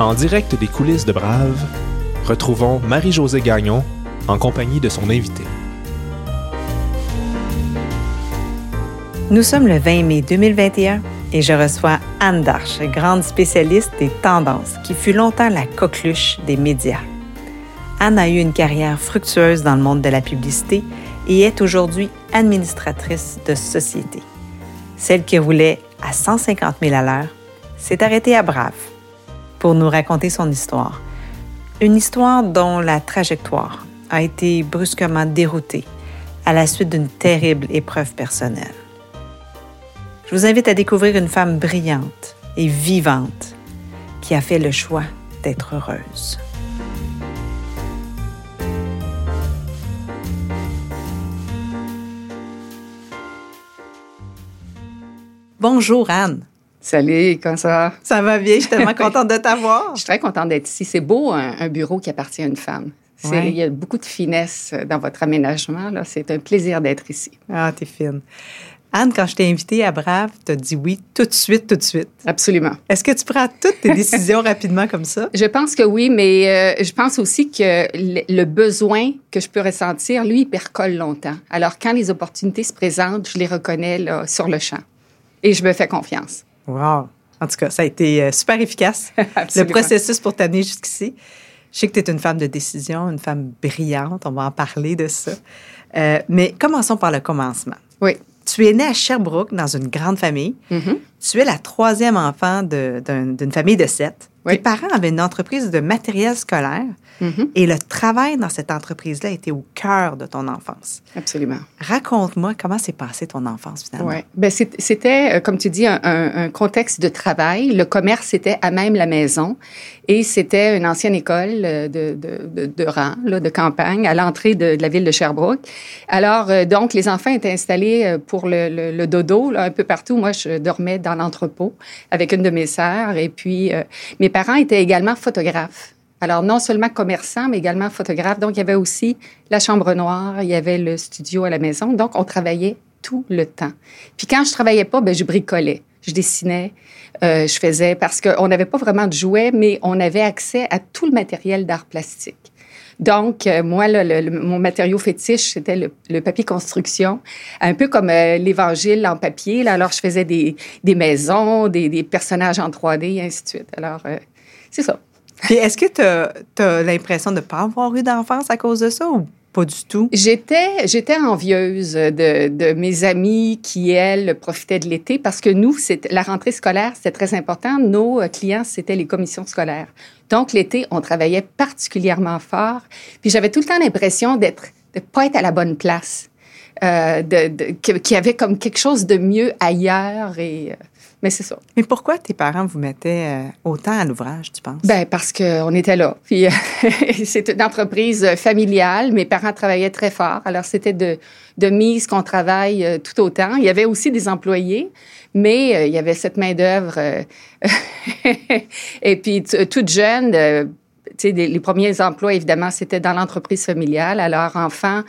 En direct des coulisses de Brave, retrouvons Marie-Josée Gagnon en compagnie de son invité. Nous sommes le 20 mai 2021 et je reçois Anne Darche, grande spécialiste des tendances, qui fut longtemps la coqueluche des médias. Anne a eu une carrière fructueuse dans le monde de la publicité et est aujourd'hui administratrice de société. Celle qui roulait à 150 000 à l'heure s'est arrêtée à Brave pour nous raconter son histoire. Une histoire dont la trajectoire a été brusquement déroutée à la suite d'une terrible épreuve personnelle. Je vous invite à découvrir une femme brillante et vivante qui a fait le choix d'être heureuse. Bonjour Anne. Salut, comment ça va? Ça va bien, je suis tellement contente de t'avoir. Je suis très contente d'être ici. C'est beau, un, bureau qui appartient à une femme. Ouais. Il y a beaucoup de finesse dans votre aménagement. C'est un plaisir d'être ici. Ah, t'es fine. Anne, quand je t'ai invitée à Brave, t'as dit oui tout de suite, tout de suite. Absolument. Est-ce que tu prends toutes tes décisions rapidement comme ça? Je pense que oui, mais euh, je pense aussi que le, le besoin que je peux ressentir, lui, il percole longtemps. Alors, quand les opportunités se présentent, je les reconnais là, sur le champ. Et je me fais confiance. Wow! En tout cas, ça a été euh, super efficace, le processus pour t'amener jusqu'ici. Je sais que tu es une femme de décision, une femme brillante, on va en parler de ça. Euh, mais commençons par le commencement. Oui. Tu es née à Sherbrooke dans une grande famille. Mhm. Tu es la troisième enfant d'une famille de sept. Oui. Tes parents avaient une entreprise de matériel scolaire Mhm. et le travail dans cette entreprise-là était au cœur de ton enfance. Absolument. Raconte-moi comment s'est passée ton enfance finalement. Ouais. Ben, c'était, euh, comme tu dis, un, contexte de travail. Le commerce était à même la maison et c'était une ancienne école euh, de, de, de, de rang, là, de campagne, à l'entrée de, de la ville de Sherbrooke. Alors, euh, donc, les enfants étaient installés pour le, le, le dodo là, un peu partout. Moi, je dormais dans l'entrepôt avec une de mes sœurs et puis euh, mes parents étaient également photographes. Alors, non seulement commerçants, mais également photographes. Donc, il y avait aussi la chambre noire, il y avait le studio à la maison. Donc, on travaillait tout le temps. Puis quand je travaillais pas, ben je bricolais, je dessinais, euh, je faisais parce qu'on n'avait pas vraiment de jouets, mais on avait accès à tout le matériel d'art plastique. Donc, euh, moi, là, le- le- mon matériau fétiche, c'était le, le papier construction, un peu comme euh, l'Évangile en papier. Là. Alors, je faisais des, des maisons, des, des personnages en 3D, et ainsi de suite. Alors, euh, c'est ça. Est-ce que tu as, l'impression de ne pas avoir eu d'enfance à cause de ça ou pas du tout? J'étais, j'étais envieuse de, de mes amies qui, elles, profitaient de l'été parce que nous, la rentrée scolaire, c'était très important. Nos euh, clients, c'était les commissions scolaires. Donc, l'été, on travaillait particulièrement fort. Puis j'avais tout le temps l'impression d'être, de pas être à la bonne place. Euh, de, de- qu'il y avait comme quelque chose de mieux ailleurs. Et, euh, mais c'est ça. Mais pourquoi tes parents vous mettaient euh, autant à l'ouvrage, tu penses? Ben parce qu'on était là. Puis euh, c'est une entreprise familiale. Mes parents travaillaient très fort. Alors c'était de, de mise qu'on travaille euh, tout autant. Il y avait aussi des employés, mais il y avait cette main d'œuvre. euh, et puis toute jeune. tu sais, les, les premiers emplois, évidemment, c'était dans l'entreprise familiale. Alors, enfant,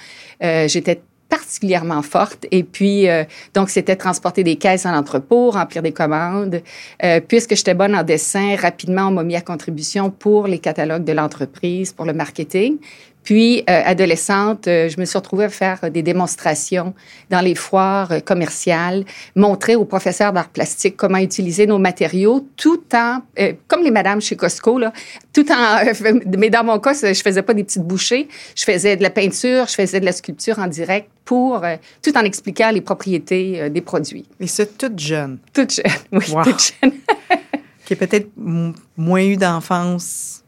euh, j'étais particulièrement forte. Et puis, euh, donc, c'était transporter des caisses en entrepôt, remplir des commandes. Euh, puisque j'étais bonne en dessin, rapidement, on m'a mis à contribution pour les catalogues de l'entreprise, pour le marketing. Puis, euh, adolescente, euh, je me suis retrouvée à faire des démonstrations dans les foires euh, commerciales, montrer aux professeurs d'art plastique comment utiliser nos matériaux, tout en, euh, comme les madames chez Costco, là, tout en, mais dans mon cas, je faisais pas des petites bouchées, je faisais de la peinture, je faisais de la sculpture en direct pour, euh, tout en expliquant les propriétés euh, des produits. Et ça, toute jeune, Toute jeune, oui, Wow. toute jeune. qui a peut-être moins eu d'enfance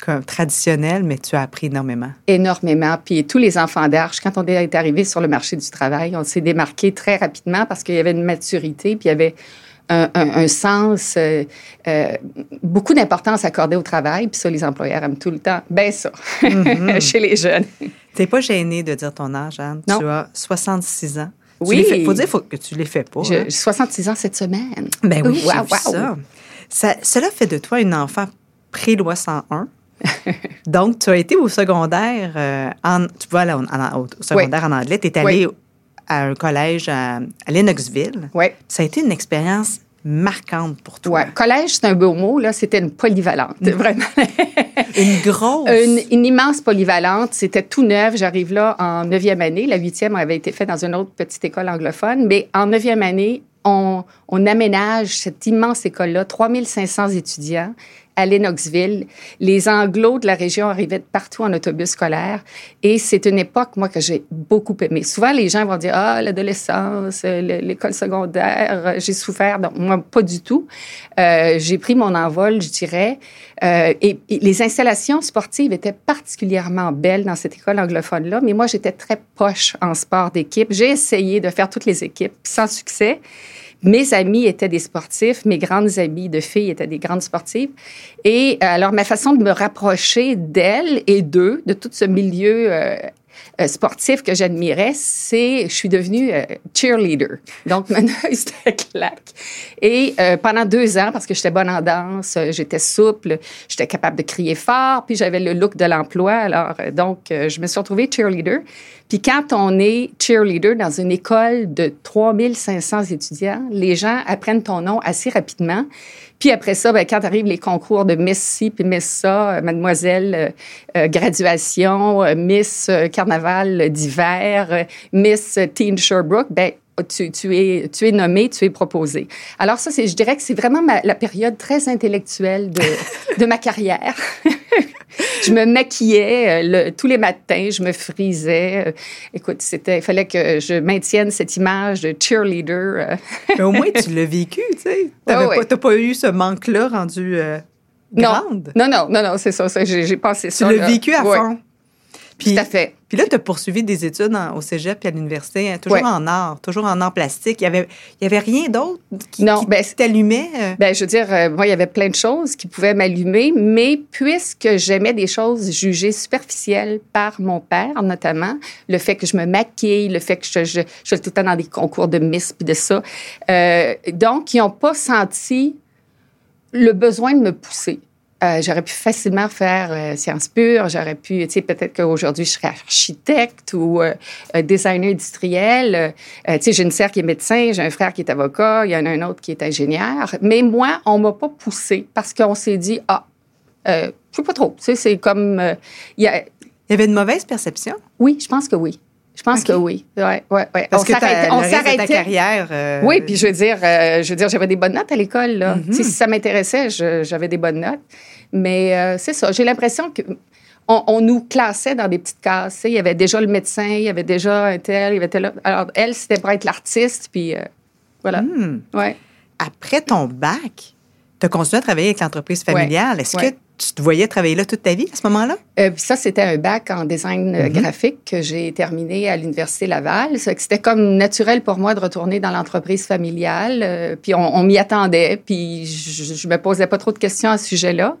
comme traditionnelle, mais tu as appris énormément. énormément. Puis tous les enfants d'Arche, quand on est arrivé sur le marché du travail, on s'est démarqué très rapidement parce qu'il y avait une maturité, puis il y avait un, un- un sens, euh, euh, beaucoup d'importance accordée au travail. Puis ça, les employeurs aiment tout le temps. Ben ça, chez les jeunes. T'es pas gênée de dire ton âge, Anne? Non. Tu as 66 ans. Oui. fais- faut dire faut que tu les fais pas. J'ai hein? 66 ans cette semaine. Ben oui, Wow, vu wow. ça. ça. Cela fait de toi une enfant pré-loi 101. Donc, tu as été au secondaire, euh, en, tu vas aller en- en- au secondaire en anglais. Tu es allé à un collège à, à Lennoxville. Oui. Ça a été une expérience marquante pour toi? Ouais, collège, c'est un beau mot. Là, c'était une polyvalente, vraiment. une grosse. Une, immense polyvalente. C'était tout neuf. J'arrive là en neuvième année. La huitième avait été faite dans une autre petite école anglophone. Mais en neuvième année, on, on aménage cette immense école-là, 3500 étudiants à Lennoxville. Les Anglos de la région arrivaient de partout en autobus scolaire. Et c'est une époque, moi, que j'ai beaucoup aimé. Souvent, les gens vont dire, ah, l'adolescence, l'école secondaire, j'ai souffert. Non, moi, pas du tout. Euh, j'ai pris mon envol, je dirais. Euh, et, les installations sportives étaient particulièrement belles dans cette école anglophone-là. Mais moi, j'étais très poche en sport d'équipe. J'ai essayé de faire toutes les équipes sans succès. Mes amis étaient des sportifs, mes grandes amies de filles étaient des grandes sportives. Et euh, alors, ma façon de me rapprocher d'elles et d'eux, de tout ce milieu euh, euh, sportif que j'admirais, c'est je suis devenue cheerleader. Donc maintenant, c'était claque. Et pendant deux ans, parce que j'étais bonne en danse, j'étais souple, j'étais capable de crier fort, puis j'avais le look de l'emploi. Alors donc, je me suis retrouvée cheerleader. Puis quand on est cheerleader dans une école de 3500 étudiants, les gens apprennent ton nom assez rapidement. Puis après ça, ben, quand arrivent les concours de Miss ci puis ça, euh, Mademoiselle euh, euh, graduation, Miss carnaval d'hiver, Miss Teen Sherbrooke, ben tu, tu, es, tu es nommé, tu es proposé. Alors ça, c'est, je dirais que c'est vraiment la période très intellectuelle de, de ma carrière. je me maquillais euh, tous les matins, je me frisais. Euh, écoute, c'était, il fallait que je maintienne cette image de cheerleader. Euh. Mais au moins, tu l'as vécu, tu sais. Tu n'as pas, eu ce manque-là rendu grande? Non, non, non, non, c'est ça, j'ai, passé ça. Tu l'as vécu à fond? Puis, Tout à fait. Puis là, tu as poursuivi des études au cégep et à l'université, hein, toujours en art, toujours en art plastique. Il n'y avait, il y avait rien d'autre qui, non, ben, t'allumait? Euh? Ben, je veux dire, euh, moi, il y avait plein de choses qui pouvaient m'allumer, mais puisque j'aimais des choses jugées superficielles par mon père, notamment, le fait que je me maquille, le fait que je, je, je suis tout le temps dans des concours de Miss puis de ça. Euh, donc, ils n'ont pas senti le besoin de me pousser. Euh, j'aurais pu facilement faire euh, sciences pures. J'aurais pu, tu sais, peut-être qu'aujourd'hui, je serais architecte ou euh, designer industriel. tu sais, j'ai une sœur qui est médecin, j'ai un frère qui est avocat, il y en a un autre qui est ingénieur. Mais moi, on m'a pas poussé parce qu'on s'est dit, ah, je sais pas trop. Tu sais, c'est comme... Il y, a... y avait une mauvaise perception? Oui, je pense que oui. Je pense que oui. Ouais, ouais, ouais. Parce on que on s'arrêtait. ta carrière. Euh, oui, puis je veux dire, euh, je veux dire, j'avais des bonnes notes à l'école. Là. Mm-hmm. Si ça m'intéressait, j'avais des bonnes notes. Mais euh, c'est ça. J'ai l'impression que on, nous classait dans des petites cases. Il y avait déjà le médecin, il y avait déjà un tel, il y avait tel. Alors elle, c'était pour être l'artiste, puis voilà. Mm. Ouais. Après ton bac, tu as continué à travailler avec l'entreprise familiale. Est-ce que tu te voyais travailler là toute ta vie à ce moment-là? Euh, ça, c'était un bac en design euh, mhm. graphique que j'ai terminé à l'Université Laval. C'était comme naturel pour moi de retourner dans l'entreprise familiale. Euh, puis on, m'y attendait, puis je, je me posais pas trop de questions à ce sujet-là.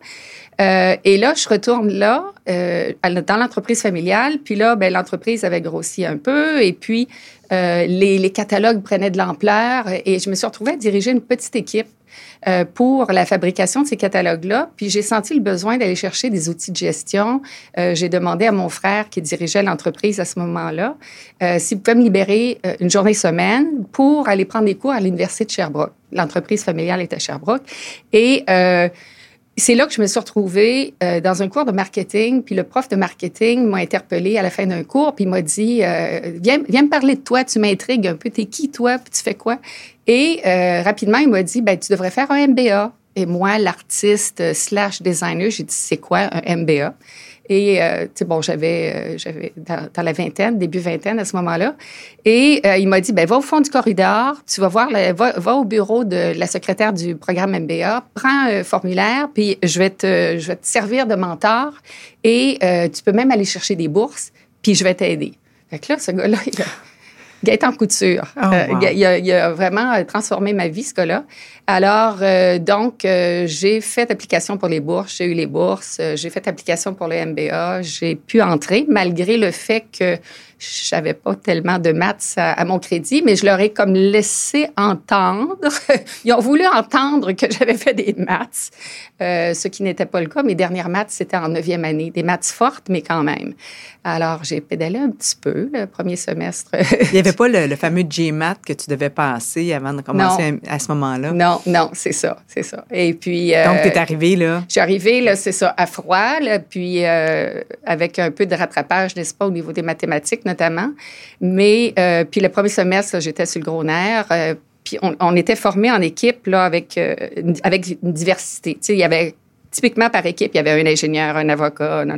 Et là, je retourne là, dans l'entreprise familiale. Puis là, ben, l'entreprise avait grossi un peu. Et puis, les, les, catalogues prenaient de l'ampleur. Et je me suis retrouvée à diriger une petite équipe euh, pour la fabrication de ces catalogues-là. Puis j'ai senti le besoin d'aller chercher des outils de gestion. Euh, j'ai demandé à mon frère qui dirigeait l'entreprise à ce moment-là euh, s'il pouvait me libérer euh, une journée semaine pour aller prendre des cours à l'université de Sherbrooke. L'entreprise familiale était à Sherbrooke. Et euh, c'est là que je me suis retrouvée euh, dans un cours de marketing, puis le prof de marketing m'a interpellée à la fin d'un cours, puis il m'a dit euh, viens, viens me parler de toi, tu m'intrigues un peu, t'es qui toi, tu fais quoi? Et euh, rapidement, il m'a dit ben tu devrais faire un MBA. Et moi, l'artiste slash designer, j'ai dit c'est quoi un MBA et, euh, tu sais, bon, j'avais, euh, dans, la vingtaine, début vingtaine à ce moment-là. Et euh, il m'a dit, ben va au fond du corridor, tu vas voir, va, va, au bureau de la secrétaire du programme MBA, prends un formulaire, puis je vais te, je vais te servir de mentor et tu peux même aller chercher des bourses, puis je vais t'aider. Fait que là, ce gars-là, il a Gaëtan Couture. Oh, euh, il, a, il, a, vraiment transformé ma vie, ce gars-là. Alors, euh, donc, euh, j'ai fait application pour les bourses, j'ai eu les bourses, j'ai fait application pour le MBA, j'ai pu entrer, malgré le fait que je n'avais pas tellement de maths à, mon crédit, mais je leur ai comme laissé entendre. Ils ont voulu entendre que j'avais fait des maths, euh, ce qui n'était pas le cas. Mes dernières maths, c'était en neuvième année. Des maths fortes, mais quand même. Alors, j'ai pédalé un petit peu le premier semestre. Il n'y avait pas le, fameux GMAT que tu devais passer avant de commencer à, ce moment-là? Non, non, c'est ça, c'est ça. Et puis... Euh, Donc, tu es arrivée, là? Je suis arrivée, là, c'est ça, à froid, là, puis euh, avec un peu de rattrapage, n'est-ce pas, au niveau des mathématiques notamment. Mais, euh, puis le premier semestre, j'étais sur le gros nerf. puis on, était formés en équipe, là, avec, avec une diversité. Tu sais, il y avait typiquement par équipe, il y avait un ingénieur, un avocat, non,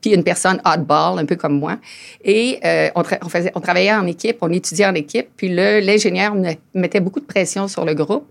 puis une personne oddball, un peu comme moi. Et euh, on, travaillait en équipe, on étudiait en équipe, puis l'ingénieur mettait beaucoup de pression sur le groupe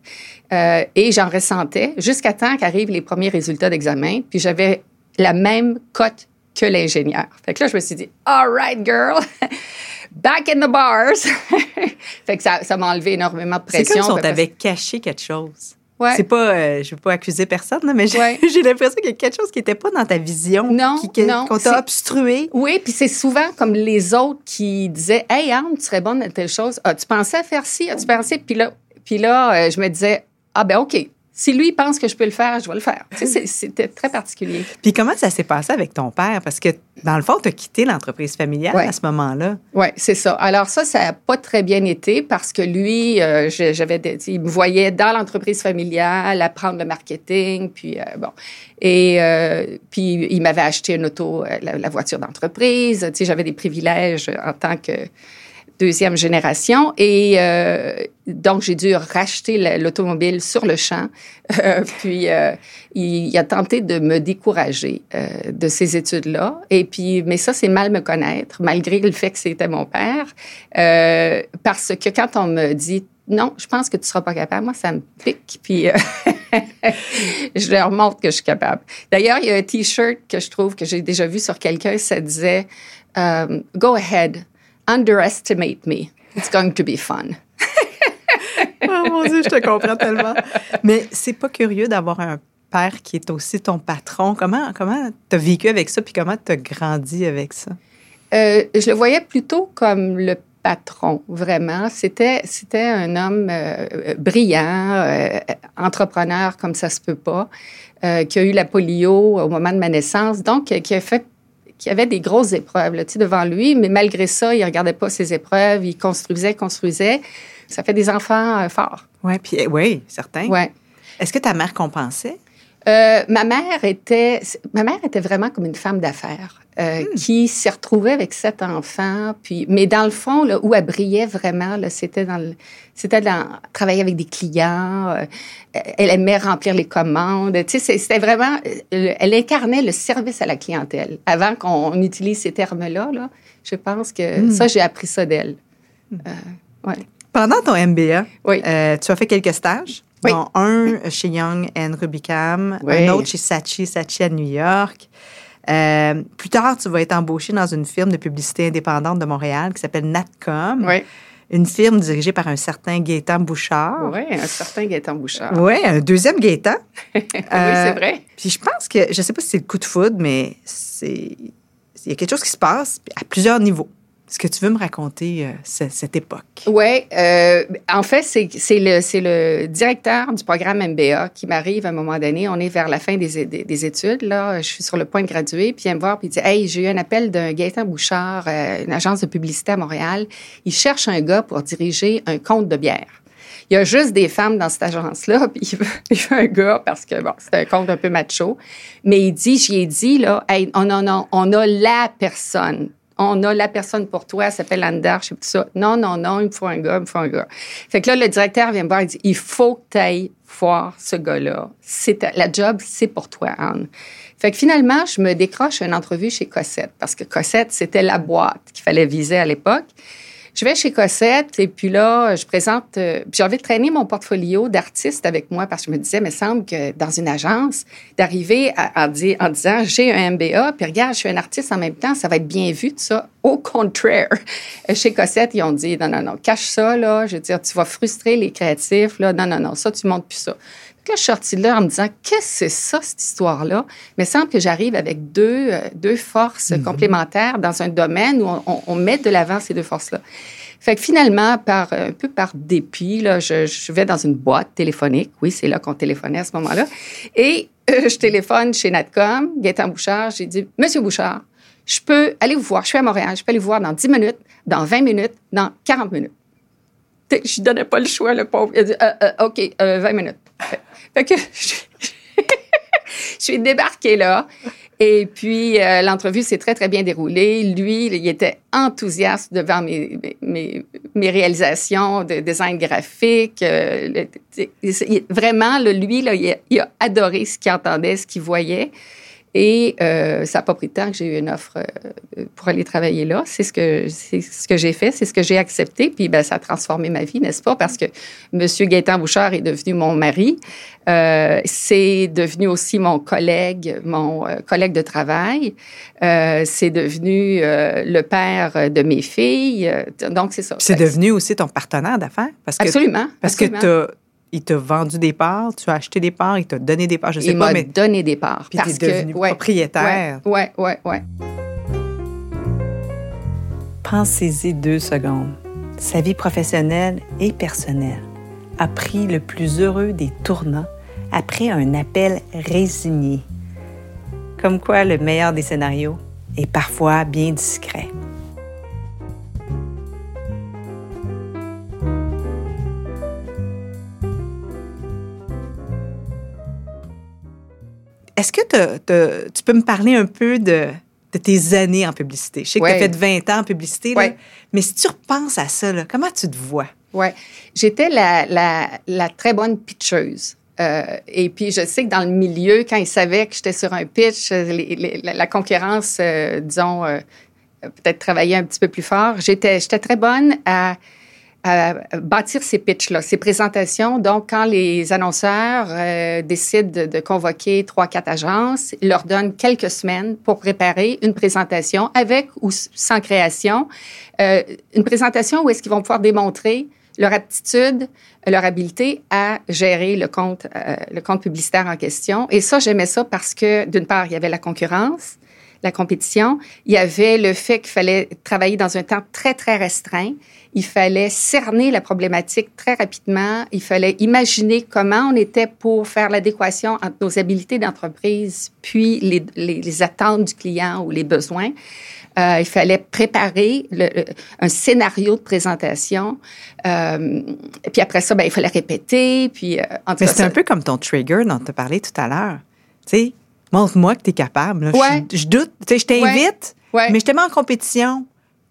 euh, et j'en ressentais jusqu'à temps qu'arrivent les premiers résultats d'examen, puis j'avais la même cote que l'ingénieur. Fait que là, je me suis dit, all right, girl, back in the bars. fait que ça, ça m'a enlevé énormément de pression. C'est comme si on t'avait caché quelque chose. C'est pas, euh, je veux pas accuser personne, mais j'ai l'impression qu'il y a quelque chose qui n'était pas dans ta vision, non, qui, qu'on t'a obstrué. Oui, puis c'est souvent comme les autres qui disaient, hey Anne, tu serais bonne dans telle chose. Ah, tu pensais à faire ci, as-tu pensé? Puis là, puis là, euh, je me disais, ah ben ok, si lui pense que je peux le faire, je vais le faire. c'était très particulier. Puis comment ça s'est passé avec ton père? Parce que, dans le fond, tu as quitté l'entreprise familiale à ce moment-là. Oui, c'est ça. Alors ça, ça n'a pas très bien été parce que lui, euh, j'avais, il me voyait dans l'entreprise familiale apprendre le marketing, puis euh, bon. Et euh, puis, il m'avait acheté une auto, la, la voiture d'entreprise. Tu sais, j'avais des privilèges en tant que deuxième génération. Et euh, donc, j'ai dû racheter l'automobile sur le champ. Euh, puis, euh, il, a tenté de me décourager de ces études-là. Et puis, mais ça, c'est mal me connaître, malgré le fait que c'était mon père. parce que quand on me dit non, je pense que tu seras pas capable. Moi, ça me pique. Puis je leur montre que je suis capable. D'ailleurs, il y a un T-shirt que je trouve que j'ai déjà vu sur quelqu'un. Ça disait Go ahead, underestimate me. It's going to be fun. oh mon Dieu, je te comprends tellement. Mais c'est pas curieux d'avoir un père qui est aussi ton patron. Comment comment as vécu avec ça puis comment tu as grandi avec ça? Euh, je le voyais plutôt comme le patron, vraiment. C'était, c'était un homme euh, brillant, euh, entrepreneur comme ça se peut pas, qui a eu la polio au moment de ma naissance, donc qui a fait qui avait des grosses épreuves là, devant lui, mais malgré ça, il ne regardait pas ses épreuves, il construisait, construisait. Ça fait des enfants euh, forts. Puis eh, oui, certain. Ouais. Est-ce que ta mère compensait? Euh, ma mère était, ma mère était vraiment comme une femme d'affaires. Euh, hmm. qui s'est retrouvée avec sept enfants. Puis, mais dans le fond, là, où elle brillait vraiment, c'était dans le, c'était dans travailler avec des clients. Euh, elle aimait remplir les commandes. Tu sais, c'était vraiment, euh, elle incarnait le service à la clientèle. Avant qu'on utilise ces termes-là, là, je pense que hmm. ça, j'ai appris ça d'elle. Hmm. Ouais. Pendant ton MBA, oui. tu as fait quelques stages. Oui. un chez Young and Rubicam, un autre chez Sachi, Sachi à New York. Euh, plus tard, tu vas être embauché dans une firme de publicité indépendante de Montréal qui s'appelle Natcom. Oui. Une firme dirigée par un certain Gaétan Bouchard. Oui, un certain Gaétan Bouchard. Oui, un deuxième Gaétan. oui, c'est vrai. Puis je pense que, je ne sais pas si c'est le coup de foudre, mais c'est il y a quelque chose qui se passe à plusieurs niveaux. Est-ce que tu veux me raconter euh, cette, époque? Oui. Euh, en fait, c'est le, directeur du programme MBA qui m'arrive à un moment donné. On est vers la fin des, des, études. Là. Je suis sur le point de graduer. Puis il vient me voir puis il dit Hey, j'ai eu un appel d'un Gaëtan Bouchard, euh, une agence de publicité à Montréal. Il cherche un gars pour diriger un compte de bière. Il y a juste des femmes dans cette agence-là, puis il veut, un gars parce que, c'est un compte un peu macho. Mais il dit, j'y ai dit, là, hey, on, on, on a la personne on a la personne pour toi, elle s'appelle Anne Darche et tout ça. Non, non, non, il me faut un gars, il me faut un gars. Fait que là, le directeur vient me voir et dit, il faut que tu ailles voir ce gars-là. La job, c'est pour toi, Anne. Fait que finalement, je me décroche une entrevue chez Cossette parce que Cossette, c'était la boîte qu'il fallait viser à l'époque. Je vais chez Cossette et puis là, je présente. Euh, j'ai envie de traîner mon portfolio d'artiste avec moi parce que je me disais, mais semble que dans une agence, d'arriver en, disant j'ai un MBA, puis regarde, je suis un artiste en même temps, ça va être bien vu, tout ça. Au contraire, chez Cossette, ils ont dit non, non, non, cache ça, là. Je veux dire, tu vas frustrer les créatifs, là. Non, non, non, ça, tu montes plus ça. Là, je suis sortie de là en me disant, qu'est-ce que c'est ça, cette histoire-là? Mais il semble que j'arrive avec deux, euh, deux forces Mhm. complémentaires dans un domaine où on, met de l'avant ces deux forces-là. Fait que finalement, par, un peu par dépit, là, je, je vais dans une boîte téléphonique. Oui, c'est là qu'on téléphonait à ce moment-là. Et euh, je téléphone chez Natcom, Gaëtan Bouchard. J'ai dit, Monsieur Bouchard, je peux aller vous voir. Je suis à Montréal. Je peux aller vous voir dans 10 minutes, dans 20 minutes, dans 40 minutes. Je ne donnais pas le choix, le pauvre. Il a dit, Euh, euh, OK, euh, 20 minutes. Fait, je, suis débarquée là. Et puis, euh, l'entrevue s'est très, très bien déroulée. Lui, il était enthousiaste devant mes, mes, réalisations de design graphique. Euh, le- vraiment, là, lui, là, il a adoré ce qu'il entendait, ce qu'il voyait. Et euh, ça n'a pas pris de temps que j'ai eu une offre euh, pour aller travailler là. C'est ce que c'est ce que j'ai fait, c'est ce que j'ai accepté. Puis ben, ça a transformé ma vie, n'est-ce pas? Parce que Monsieur Gaëtan Bouchard est devenu mon mari. Euh, c'est devenu aussi mon collègue, mon euh, collègue de travail. Euh, c'est devenu euh, le père de mes filles. Donc c'est ça. C'est devenu aussi ton partenaire d'affaires? Parce que absolument. parce absolument. que il t'a vendu des parts, tu as acheté des parts, il t'a donné des parts, je sais il pas, m'a mais donné des parts puis parce devenu que ouais, propriétaire. ouais, ouais, ouais, ouais. Pensez-y deux secondes. Sa vie professionnelle et personnelle a pris le plus heureux des tournants après un appel résigné. Comme quoi, le meilleur des scénarios est parfois bien discret. Est-ce que tu peux me parler un peu de, de tes années en publicité? Je sais que tu as fait 20 ans en publicité, là, mais si tu repenses à ça, là, comment tu te vois? Ouais, j'étais la, la, la très bonne pitcheuse. Euh, et puis, je sais que dans le milieu, quand ils savaient que j'étais sur un pitch, euh, les- les- la, concurrence, euh, disons, euh, peut-être travaillait un petit peu plus fort. J'étais, j'étais très bonne à, bâtir ces pitchs-là, ces présentations. Donc, quand les annonceurs euh, décident de, convoquer trois, quatre agences, ils leur donnent quelques semaines pour préparer une présentation avec ou sans création. Euh, une présentation où est-ce qu'ils vont pouvoir démontrer leur aptitude, leur habileté à gérer le compte, euh, le compte publicitaire en question. Et ça, j'aimais ça parce que, d'une part, il y avait la concurrence, la compétition. Il y avait le fait qu'il fallait travailler dans un temps très, très restreint. Il fallait cerner la problématique très rapidement. Il fallait imaginer comment on était pour faire l'adéquation entre nos habiletés d'entreprise puis les, les, les attentes du client ou les besoins. Euh, il fallait préparer le, un scénario de présentation. Euh, puis après ça, ben, il fallait répéter. Puis, euh, en Mais c'est un peu comme ton trigger dont tu parlé tout à l'heure. Tu sais, montre-moi que tu es capable. Je- Ouais. Je, doute. Tu sais, je t'invite, Ouais. mais je te mets en compétition.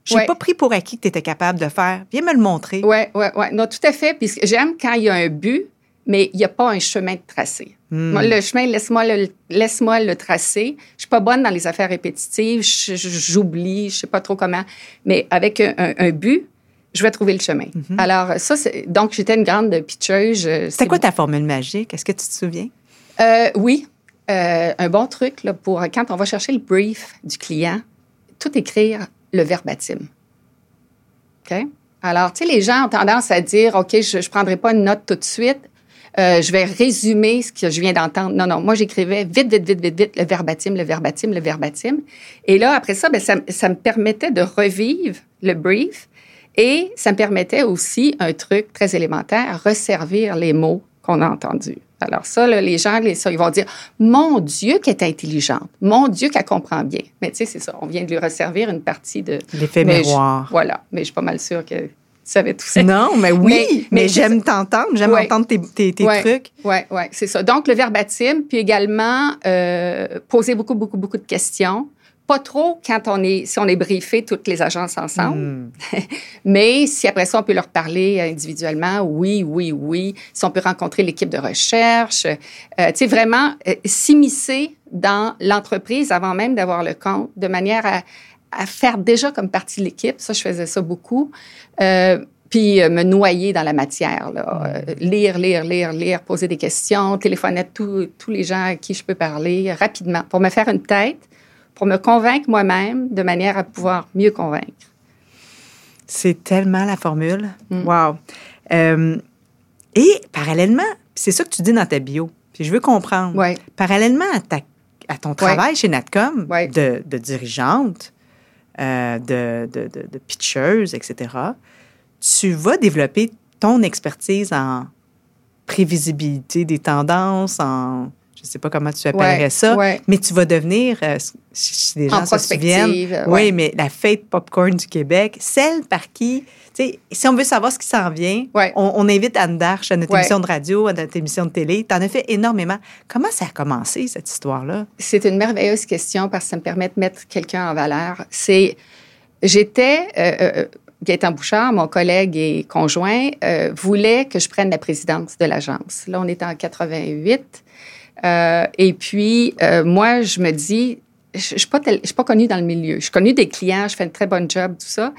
Je n'ai Ouais. pas pris pour acquis que tu étais capable de faire. Viens me le montrer. Oui, oui, oui. Non, tout à fait. Puis j'aime quand il y a un but, mais il n'y a pas un chemin de tracé. Hmm. Moi, le chemin, laisse-moi le, laisse-moi le tracer. Je suis pas bonne dans les affaires répétitives. J'oublie, je sais pas trop comment. Mais avec un, un- un but, je vais trouver le chemin. Alors, ça, donc, j'étais une grande pitcheuse. Mm-hmm. C'était quoi ta formule magique? Est-ce que tu te souviens? Euh, oui. Euh, un bon truc pour quand on va chercher le brief du client, tout écrire le verbatim. OK? Alors, tu sais, les gens ont tendance à dire OK, je ne prendrai pas une note tout de suite. Euh, je vais résumer ce que je viens d'entendre. Non, non, moi, j'écrivais vite, vite, vite, vite, vite, le verbatim, le verbatim, le verbatim. Et là, après ça, ben, ça, ça me permettait de revivre le brief et ça me permettait aussi un truc très élémentaire, resservir les mots qu'on a entendus. Alors ça, là, les gens, les, ça, ils vont dire, mon Dieu qu'elle est intelligente, mon Dieu qu'elle comprend bien. Mais tu sais, c'est ça, on vient de lui resservir une partie de... L'effet je- miroir. Voilà, mais je suis pas mal sûre que tu savais tout ça. Non, mais oui, Mais- mais, mais j'aime t'entendre, j'aime Ouais. entendre tes, tes- tes Ouais. trucs. Oui, oui, c'est ça. Donc, le verbatim, puis également euh, poser beaucoup, beaucoup, beaucoup de questions. Pas trop quand on est, si on est briefé toutes les agences ensemble, Hmm. mais si après ça, on peut leur parler individuellement, oui, oui, oui. Si on peut rencontrer l'équipe de recherche, euh, tu sais, vraiment euh, s'immiscer dans l'entreprise avant même d'avoir le compte, de manière à, à faire déjà comme partie de l'équipe. Ça, je faisais ça beaucoup. Euh, puis euh, me noyer dans la matière. Là. Euh, lire, lire, lire, lire, poser des questions, téléphoner à tous les gens à qui je peux parler rapidement pour me faire une tête, pour me convaincre moi-même de manière à pouvoir mieux convaincre. C'est tellement la formule. Mm. Wow. Euh, Et parallèlement, c'est ça que tu dis dans ta bio, puis je veux comprendre. Ouais. Parallèlement à, ta- à ton travail chez Natcom, Ouais. de, de dirigeante, euh, de, de, de, de pitcheuse, etc., tu vas développer ton expertise en prévisibilité des tendances, en je ne sais pas comment tu appellerais Ouais, ça, ouais. mais tu vas devenir, euh, si- les gens En se souviennent, euh, oui, ouais. mais la fête popcorn du Québec, celle par qui, tu sais, si on veut savoir ce qui s'en vient, Ouais. on, on invite Anne Darche à notre Ouais. émission de radio, à notre émission de télé. Tu en as fait énormément. Comment ça a commencé, cette histoire-là? C'est une merveilleuse question parce que ça me permet de mettre quelqu'un en valeur. C'est, j'étais, euh, euh, Gaëtan Bouchard, mon collègue et conjoint, euh, voulait que je prenne la présidence de l'agence. Là, on est en 88. Euh, et puis, euh, moi, je me dis, je ne suis, suis pas connue dans le milieu. Je suis connue des clients, je fais un très bon job, tout ça.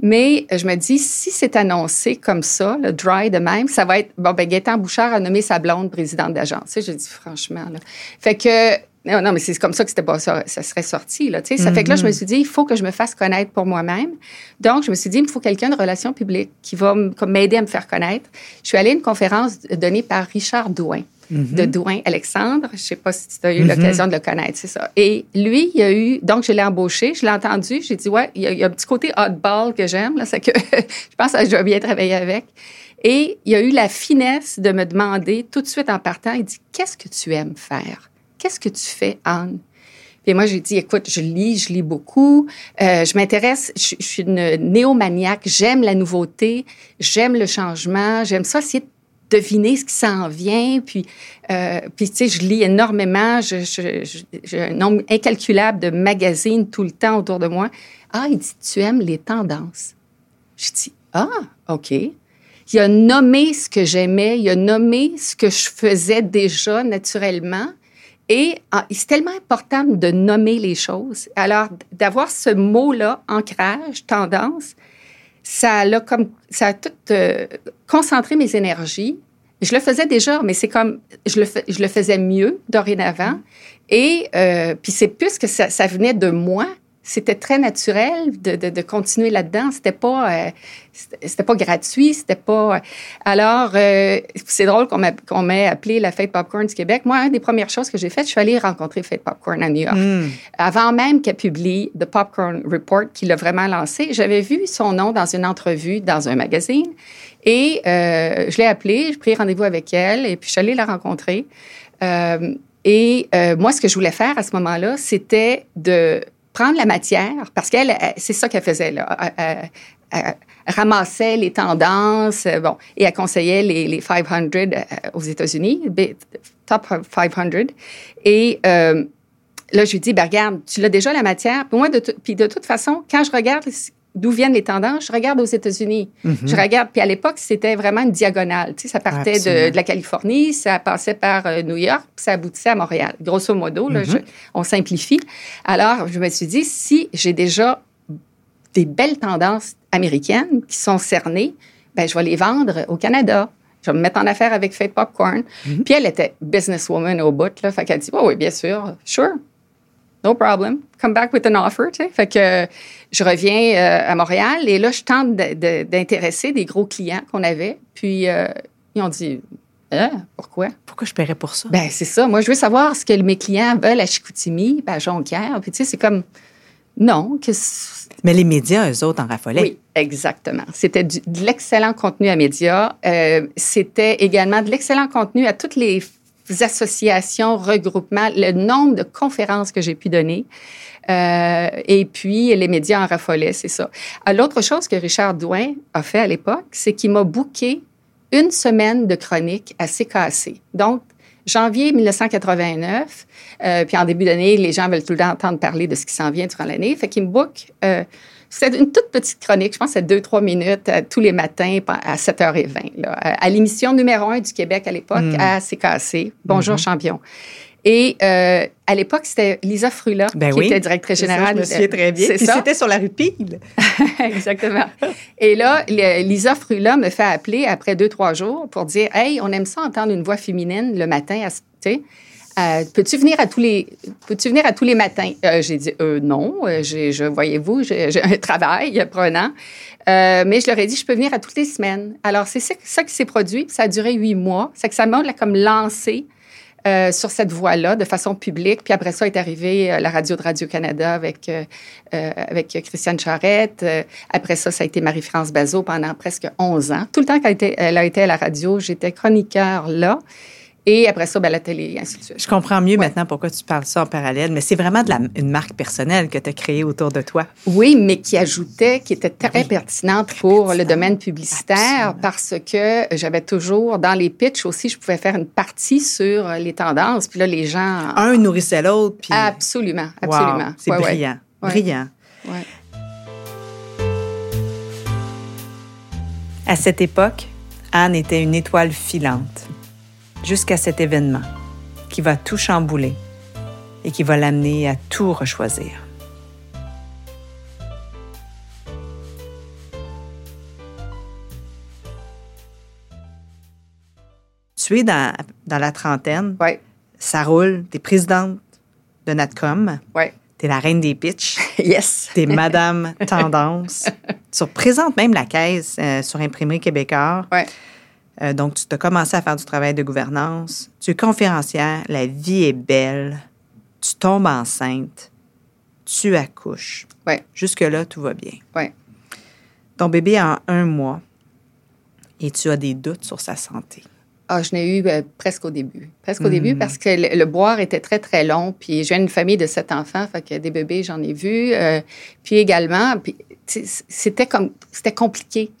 Mais euh, je me dis, si c'est annoncé comme ça, le dry de même, ça va être. Bon, ben, Gaëtan Bouchard a nommé sa blonde présidente d'agence. Tu sais, je dis, franchement, là. Fait que. Non, non, mais c'est comme ça que c'était pas ça, ça serait sorti, là. Ça fait que là, je me suis dit, il faut que je me fasse connaître pour moi-même. Donc, je me suis dit, il me faut quelqu'un de relations publiques qui va m'aider à me faire connaître. Je suis allée à une conférence donnée par Richard Douin de Douin Alexandre. Je sais pas si tu as eu l'occasion de le connaître, c'est ça. Et lui, il y a eu, donc je l'ai embauché, je l'ai entendu, j'ai dit, ouais, il y, a, il y a un petit côté oddball que j'aime, là, c'est que je pense que je vais bien travailler avec. Et il y a eu la finesse de me demander tout de suite en partant, il dit, qu'est-ce que tu aimes faire? Qu'est-ce que tu fais, Anne? Puis moi, j'ai dit, écoute, je lis, je lis beaucoup, euh, je m'intéresse, je, je suis une néomaniaque, j'aime la nouveauté, j'aime le changement, j'aime ça, essayer de deviner ce qui s'en vient, puis, euh, puis tu sais, je lis énormément, je- je- je- j'ai un nombre incalculable de magazines tout le temps autour de moi. Ah, il dit, tu aimes les tendances. J'ai dit, ah, OK. Il a nommé ce que j'aimais, il a nommé ce que je faisais déjà naturellement. Et ah, c'est tellement important de nommer les choses. Alors, d'avoir ce mot-là, ancrage, tendance, ça a, comme, ça a tout euh, concentré mes énergies. Je le faisais déjà, mais c'est comme, je le, je le faisais mieux dorénavant. Et euh, puis c'est plus que ça venait de moi. C'était très naturel de, de, de continuer là-dedans. C'était pas, euh, c'était pas gratuit, c'était pas. Alors, euh, c'est drôle qu'on m'a- qu'on m'ait appelé la Fête Popcorn du Québec. Moi, une des premières choses que j'ai faites, je suis allée rencontrer Fête Popcorn à New York. Avant même qu'elle publie The Popcorn Report, qui l'a vraiment lancé, j'avais vu son nom dans une entrevue dans un magazine et euh, je l'ai appelée, j'ai pris rendez-vous avec elle et puis je suis allée la rencontrer. Euh, et euh, moi, ce que je voulais faire à ce moment-là, c'était de prendre la matière, parce qu'elle, elle, c'est ça qu'elle faisait, là. Elle- elle- elle ramassait les tendances, euh, bon, et elle conseillait les, les 500 euh, aux États-Unis, top 500. Et euh, là, je lui dis, ben, regarde, tu l'as déjà la matière. Puis moi, de, de toute façon, quand je regarde d'où viennent les tendances, je regarde aux États-Unis. Je regarde, puis à l'époque, c'était vraiment une diagonale. Tu sais, ça partait de, la Californie, ça passait par euh, New York, puis ça aboutissait à Montréal. Grosso modo, là, je- on simplifie. Alors, je me suis dit, si j'ai déjà des belles tendances américaines qui sont cernées, ben, je vais les vendre au Canada. Je vais me mettre en affaire avec Fate Popcorn. Puis elle était businesswoman au bout, là. Fait qu'elle dit, oh, oui, bien sûr, sure. No problem. Come back with an offer, tu sais. Fait que euh, je reviens euh, à Montréal et là, je tente de- de- d'intéresser des gros clients qu'on avait. Puis, euh, ils ont dit, ah, pourquoi? Pourquoi je paierais pour ça? Ben, c'est ça. Moi, je veux savoir ce que mes clients veulent à Chicoutimi, ben, à Jonquière. Puis, tu sais, c'est comme, non, que Mais les médias, eux autres, en raffolaient. oui, exactement. C'était de l'excellent contenu à médias. Euh, C'était également de l'excellent contenu à toutes les associations, regroupements, le nombre de conférences que j'ai pu donner. Euh, et puis, les médias en raffolaient, c'est ça. Ah, L'autre chose que Richard Douin a fait à l'époque, c'est qu'il m'a booké une semaine de chronique à CKC. Donc, janvier 1989, euh, puis en début d'année, les gens veulent tout le temps entendre parler de ce qui s'en vient durant l'année. Fait qu'il me book. Euh, c'était une toute petite chronique, je pense que c'est deux, trois minutes euh, tous les matins à 7h20, là, à, à l'émission numéro un du Québec à l'époque, à CKC. Bonjour, champion. Et euh, à l'époque, c'était Lisa Frula, Ben qui oui. était directrice C'est ça, générale. je me très bien. C'était sur la rue Pile. Exactement. Et là, Lisa Frula me fait appeler après deux, trois jours pour dire Hey, on aime ça entendre une voix féminine le matin. à. Euh, peux-tu venir à tous les peux-tu venir à tous les matins euh, j'ai dit euh, non je voyez-vous j'ai un travail prenant mais je leur ai dit je peux venir à toutes les semaines alors c'est ça, qui s'est produit ça a duré huit mois c'est que ça m'a comme lancé sur cette voie-là de façon publique. Puis après ça est arrivé la radio de Radio-Canada avec, avec Christiane Charette. après ça, ça a été Marie-France Bazot pendant presque 11 ans. Tout le temps qu'elle elle a été à la radio, j'étais chroniqueur là. Et après ça, ben, la télé, et ainsi de suite. Je comprends mieux maintenant pourquoi tu parles ça en parallèle, mais c'est vraiment de la, une marque personnelle que tu as créée autour de toi. Oui, mais qui ajoutait, qui était très pertinente pour le domaine publicitaire parce que j'avais toujours, dans les pitchs aussi, je pouvais faire une partie sur les tendances. Puis là, les gens. Un nourrissait l'autre. Puis... Absolument, absolument. c'est brillant. Brillant. À cette époque, Anne était une étoile filante jusqu'à cet événement qui va tout chambouler et qui va l'amener à tout rechoisir. Tu es dans, la trentaine. Oui. Ça roule. Tu es présidente de Natcom. Oui. Tu es la reine des pitchs. yes. Tu es Madame Tendance. tu représentes même la caisse euh, sur Imprimerie Québécois. Oui. Euh, donc, tu as commencé à faire du travail de gouvernance. Tu es conférencière. La vie est belle. Tu tombes enceinte. Tu accouches. Ouais. Jusque-là, tout va bien. Ouais. Ton bébé a un mois et tu as des doutes sur sa santé. Ah, je n'ai eu euh, presque au début. Presque au début hmm. parce que le, boire était très, très long. Puis j'ai une famille de sept enfants, fait que des bébés, j'en ai vu. Euh, puis également, c'était comme, c'était compliqué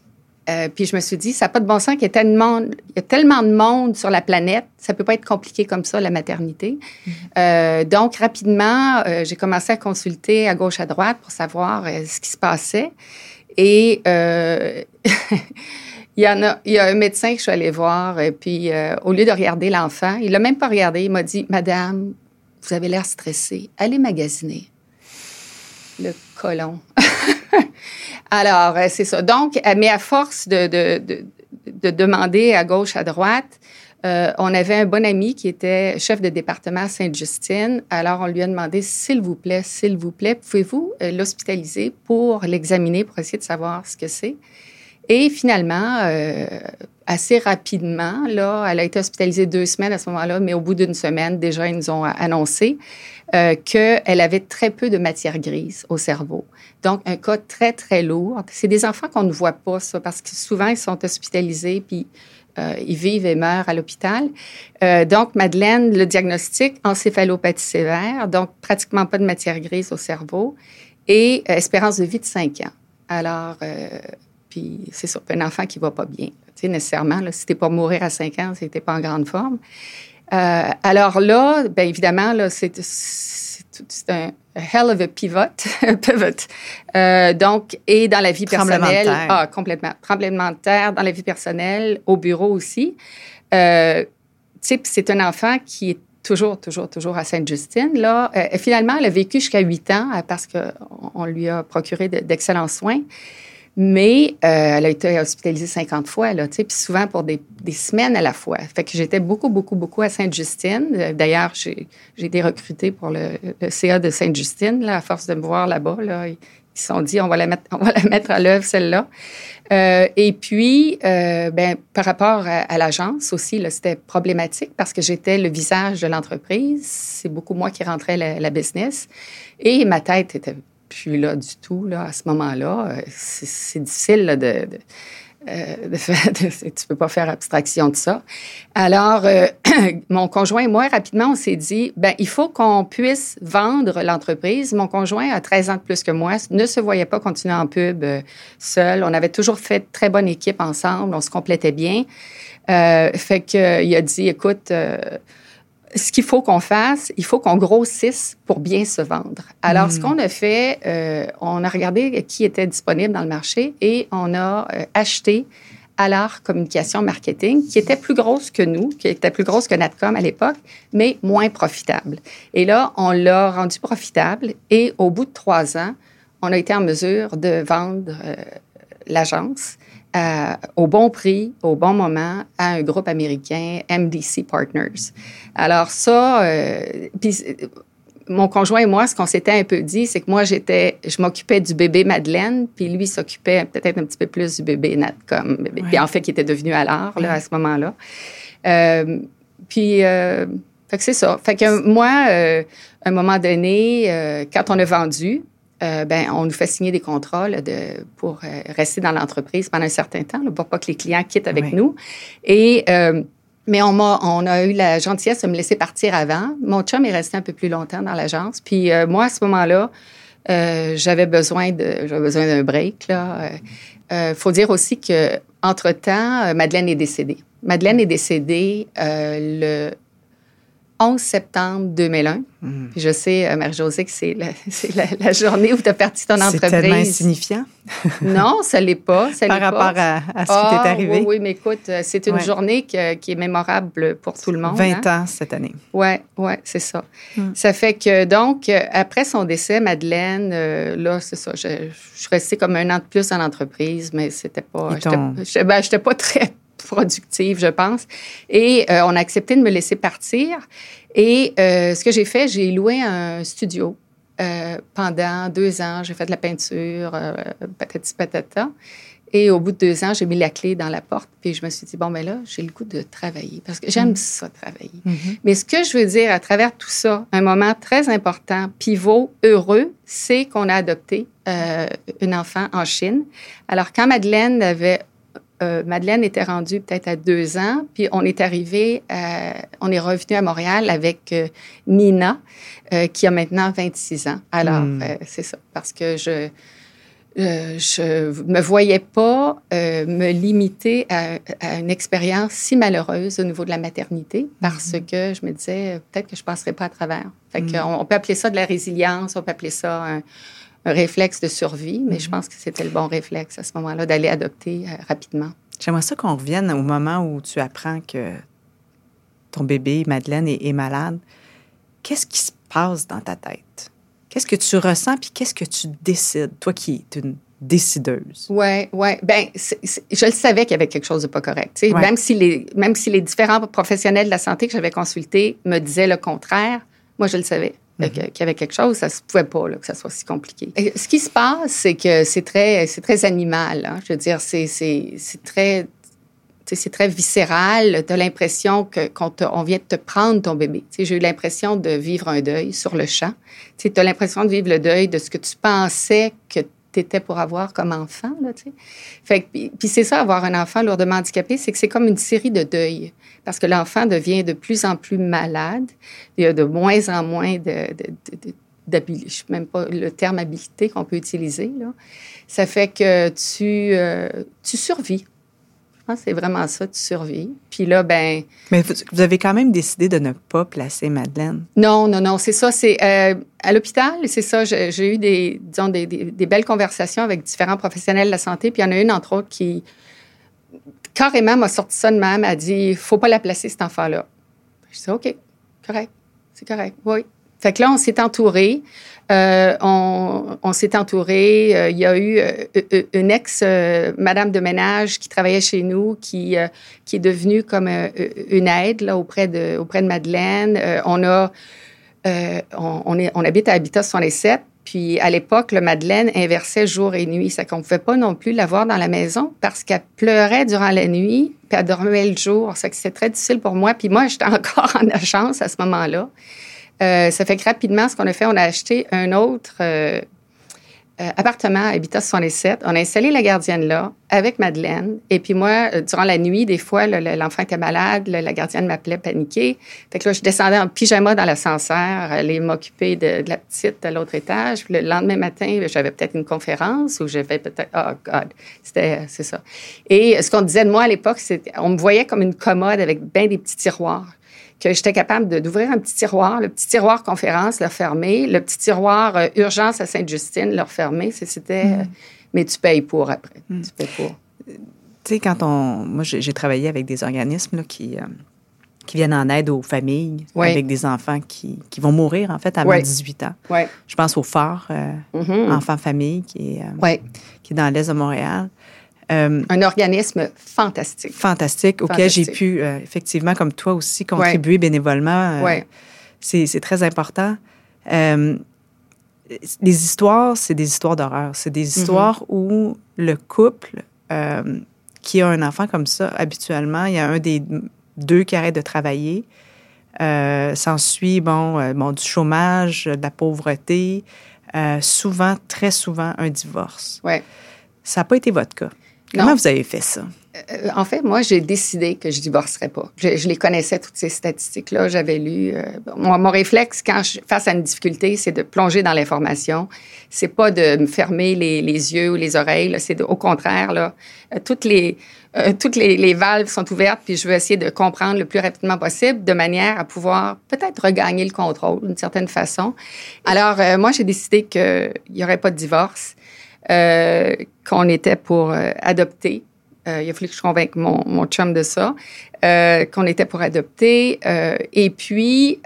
euh, puis je me suis dit, ça n'a pas de bon sens qu'il y, ait tellement, il y a tellement de monde sur la planète, ça peut pas être compliqué comme ça, la maternité. Mm-hmm. Euh, donc, rapidement, euh, j'ai commencé à consulter à gauche, à droite pour savoir ce qui se passait. Et il, y en a, il y a un médecin que je suis allée voir, et puis au lieu de regarder l'enfant, il l'a même pas regardé, il m'a dit, Madame, vous avez l'air stressée, allez magasiner. Le colon. Alors, euh, c'est ça. Donc, euh, mais à force de, de, de, demander à gauche, à droite, euh, on avait un bon ami qui était chef de département à Sainte-Justine. Alors, on lui a demandé, s'il vous plaît, s'il vous plaît, pouvez-vous l'hospitaliser pour l'examiner, pour essayer de savoir ce que c'est? Et finalement, assez rapidement, là, elle a été hospitalisée deux semaines à ce moment-là, mais au bout d'une semaine, déjà, ils nous ont annoncé euh, qu'elle avait très peu de matière grise au cerveau. Donc, un cas très, très lourd. C'est des enfants qu'on ne voit pas, ça, parce que souvent, ils sont hospitalisés, puis euh, ils vivent et meurent à l'hôpital. Euh, donc, Madeleine, le diagnostic, encéphalopathie sévère, donc pratiquement pas de matière grise au cerveau, et euh, espérance de vie de 5 ans. Alors, puis c'est ça, un enfant qui va pas bien. Tu sais, nécessairement, là, si t'es pas mourir à 5 ans, c'était pas en grande forme. Alors là, bien évidemment, là, c'est, un hell of a pivot. pivot. Euh, donc, et dans la vie personnelle. Ah, complètement. Tremblement de terre dans la vie personnelle, au bureau aussi. Euh, c'est un enfant qui est toujours, toujours, toujours à Sainte-Justine. Là, euh, finalement, elle a vécu jusqu'à 8 ans euh, parce qu'on on lui a procuré d'excellents soins. Mais euh, elle a été hospitalisée 50 fois, là, tu sais, puis souvent pour des, des, semaines à la fois. Fait que j'étais beaucoup, beaucoup, beaucoup à Sainte-Justine. Euh, d'ailleurs, j'ai été recrutée pour le, le CA de Sainte-Justine, là, à force de me voir là-bas. Là, ils se sont dit, on va la mettre, on va la mettre à l'œuvre, celle-là. Euh, et puis, euh, ben, par rapport à, l'agence aussi, c'était problématique parce que j'étais le visage de l'entreprise. C'est beaucoup moi qui rentrais la, la business. Et ma tête était plus là du tout là, à ce moment-là. Euh, c'est difficile de, de, euh, de tu peux pas faire abstraction de ça. Alors, euh, mon conjoint et moi, rapidement, on s'est dit, ben il faut qu'on puisse vendre l'entreprise. Mon conjoint a 13 ans de plus que moi, ne se voyait pas continuer en pub seul. On avait toujours fait très bonne équipe ensemble, on se complétait bien. fait qu'il a dit, écoute, ce qu'il faut qu'on fasse, il faut qu'on grossisse pour bien se vendre. Alors, ce hmm. qu'on a fait, euh, on a regardé qui était disponible dans le marché et on a euh, acheté Allard Communication Marketing, qui était plus grosse que nous, qui était plus grosse que Natcom à l'époque, mais moins profitable. Et là, on l'a rendu profitable et au bout de trois ans, on a été en mesure de vendre euh, l'agence au bon prix, au bon moment, à un groupe américain, MDC Partners. Alors ça, euh, puis mon conjoint et moi, ce qu'on s'était un peu dit, c'est que moi, j'étais, je m'occupais du bébé Madeleine, puis lui s'occupait peut-être un petit peu plus du bébé Nat, comme, puis en fait, qui était devenu à l'art, là, à ce moment-là. Euh, puis, euh, fait que c'est ça. Fait que moi, euh, à un moment donné, euh, quand on a vendu, euh, ben, on nous fait signer des contrats là, de, pour rester dans l'entreprise pendant un certain temps, là, pour pas que les clients quittent avec nous. Et mais on, a, on a eu la gentillesse de me laisser partir avant. Mon chum est resté un peu plus longtemps dans l'agence. Puis euh, moi, à ce moment-là, euh, j'avais besoin de j'avais besoin d'un break. Il euh, faut dire aussi que entre temps, Madeleine est décédée. Madeleine est décédée le 11 septembre 2001. Hmm. je sais, euh, Marie-Josée, que c'est la, journée où tu as parti ton entreprise. C'est tellement insignifiant. non, ça ne l'est pas. Par rapport À, ce qui t'est ah, arrivé. Oui, oui, mais écoute, euh, c'est une journée qui est mémorable pour tout le monde. 20 hein. ans cette année. Oui, oui, c'est ça. Hmm. Ça fait que, donc, euh, après son décès, Madeleine, là, c'est ça, je, je, suis restée comme un an de plus dans l'entreprise, mais c'était pas... Je ben, n'étais pas très productive, je pense. Et euh, on a accepté de me laisser partir. Et euh, ce que j'ai fait, j'ai loué un studio euh, pendant deux ans. J'ai fait de la peinture, patati patata. Et au bout de deux ans, j'ai mis la clé dans la porte, puis je me suis dit, bon, mais ben là, j'ai le goût de travailler, parce que j'aime mm. ça, travailler. Mm-hmm. Mais ce que je veux dire à travers tout ça, un moment très important, pivot, heureux, c'est qu'on a adopté euh, un enfant en Chine. Alors, quand Madeleine avait euh, Madeleine était rendue peut-être à deux ans, puis on est arrivé, on est revenu à Montréal avec euh, Nina, euh, qui a maintenant 26 ans. Alors, hmm. c'est ça, parce que je je me voyais pas me limiter à, une expérience si malheureuse au niveau de la maternité, parce hmm. que je me disais peut-être que je passerai pas à travers. Fait hmm. on peut appeler ça de la résilience, on peut appeler ça un, un réflexe de survie, mais je mhm. pense que c'était le bon réflexe à ce moment-là d'aller adopter euh, rapidement. J'aimerais ça qu'on revienne au moment où tu apprends que ton bébé, Madeleine, est, malade. Qu'est-ce qui se passe dans ta tête? Qu'est-ce que tu ressens, puis qu'est-ce que tu décides, toi qui es une décideuse. Oui, oui. Ben, je le savais qu'il y avait quelque chose de pas correct. Même, si les, même si les différents professionnels de la santé que j'avais consultés me disaient le contraire, moi, je le savais. Mhm. qu'il y avait quelque chose, ça se pouvait pas là, que ça soit si compliqué. ce qui se passe, c'est que c'est très, c'est très animal. Hein. Je veux dire, c'est, très, c'est très viscéral. Tu as l'impression que qu'on on vient de te prendre ton bébé. J'ai eu l'impression de vivre un deuil sur le champ. Tu as l'impression de vivre le deuil de ce que tu pensais que tu étais pour avoir comme enfant. Là, fait, puis, puis c'est ça, avoir un enfant lourdement handicapé, c'est que c'est comme une série de deuils parce que l'enfant devient de plus en plus malade. Il y a de moins en moins de, d'habilité, je sais même pas le terme habilité qu'on peut utiliser. Là. Ça fait que tu, euh, tu survis. Que c'est vraiment ça, tu survis. Puis là, ben... Mais vous, avez quand même décidé de ne pas placer Madeleine. Non, non, non, c'est ça. C'est euh, à l'hôpital, c'est ça. J'ai eu des, disons, des, des, belles conversations avec différents professionnels de la santé. Puis il y en a une, entre autres, qui, carrément m'a sorti ça de même. Elle a dit faut pas la placer, cet enfant-là. Je dis OK, correct, c'est correct, oui. Fait que là, on s'est entouré. Euh, on, s'est entouré. Euh, il y a eu euh, une ex-madame de ménage qui travaillait chez nous, qui, qui est devenue comme une aide là, auprès, de, auprès de Madeleine. on a... on, est, on habite à Habitat 67, puis à l'époque, le Madeleine inversait jour et nuit. Ça qu'on ne pouvait pas non plus la voir dans la maison parce qu'elle pleurait durant la nuit, puis elle dormait le jour. C'était très difficile pour moi. Puis moi, j'étais encore en agence à ce moment-là. Euh, ça fait que rapidement, ce qu'on a fait, on a acheté un autre euh, euh, appartement à Habitat 67. On a installé la gardienne là avec Madeleine. Et puis moi, durant la nuit, des fois, l'enfant était malade, la gardienne m'appelait paniquée. Fait que là, je descendais en pyjama dans l'ascenseur, aller m'occuper de, la petite à l'autre étage. Le lendemain matin, j'avais peut-être une conférence ou j'avais peut-être... Oh God! C'était... C'est ça. Et ce qu'on disait de moi à l'époque, c'est on me voyait comme une commode avec bien des petits tiroirs que j'étais capable d'ouvrir un petit tiroir, le petit tiroir conférence, le fermer, le petit tiroir euh, urgence à Sainte-Justine, le refermer. C'était. Mm. Euh, mais tu payes pour après. Mm. Tu payes pour. Tu sais, quand on. Moi, j'ai travaillé avec des organismes qui. Euh, qui viennent en aide aux familles avec des enfants qui, qui, vont mourir, en fait, avant 18 ans. Je pense au Phare, mm-hmm. Enfants Famille, qui qui est dans l'Est de Montréal. Euh, un organisme fantastique. Fantastique, auquel j'ai pu, euh, effectivement, comme toi aussi, contribuer bénévolement. Euh, c'est très important. les histoires, c'est des histoires d'horreur. C'est des mm-hmm. histoires où le couple qui a un enfant comme ça, habituellement, il y a un des deux qui arrête de travailler. S'ensuit, bon, bon, du chômage, de la pauvreté, souvent, très souvent, un divorce. Ouais. Ça n'a pas été votre cas? Comment vous avez fait ça? Euh, en fait, moi, j'ai décidé que je divorcerais pas. Je, les connaissais, toutes ces statistiques-là. J'avais lu. Euh, mon, réflexe, quand je face à une difficulté, c'est de plonger dans l'information. C'est pas de me fermer les, yeux ou les oreilles. C'est au contraire, là, euh, toutes les toutes les, valves sont ouvertes, puis je veux essayer de comprendre le plus rapidement possible, de manière à pouvoir peut-être regagner le contrôle d'une certaine façon. Alors, moi, j'ai décidé qu'il n'y aurait pas de divorce. Euh, qu'on était pour euh, adopter. Euh, il a fallu que je convainque mon, mon chum de ça, qu'on était pour adopter. et puis,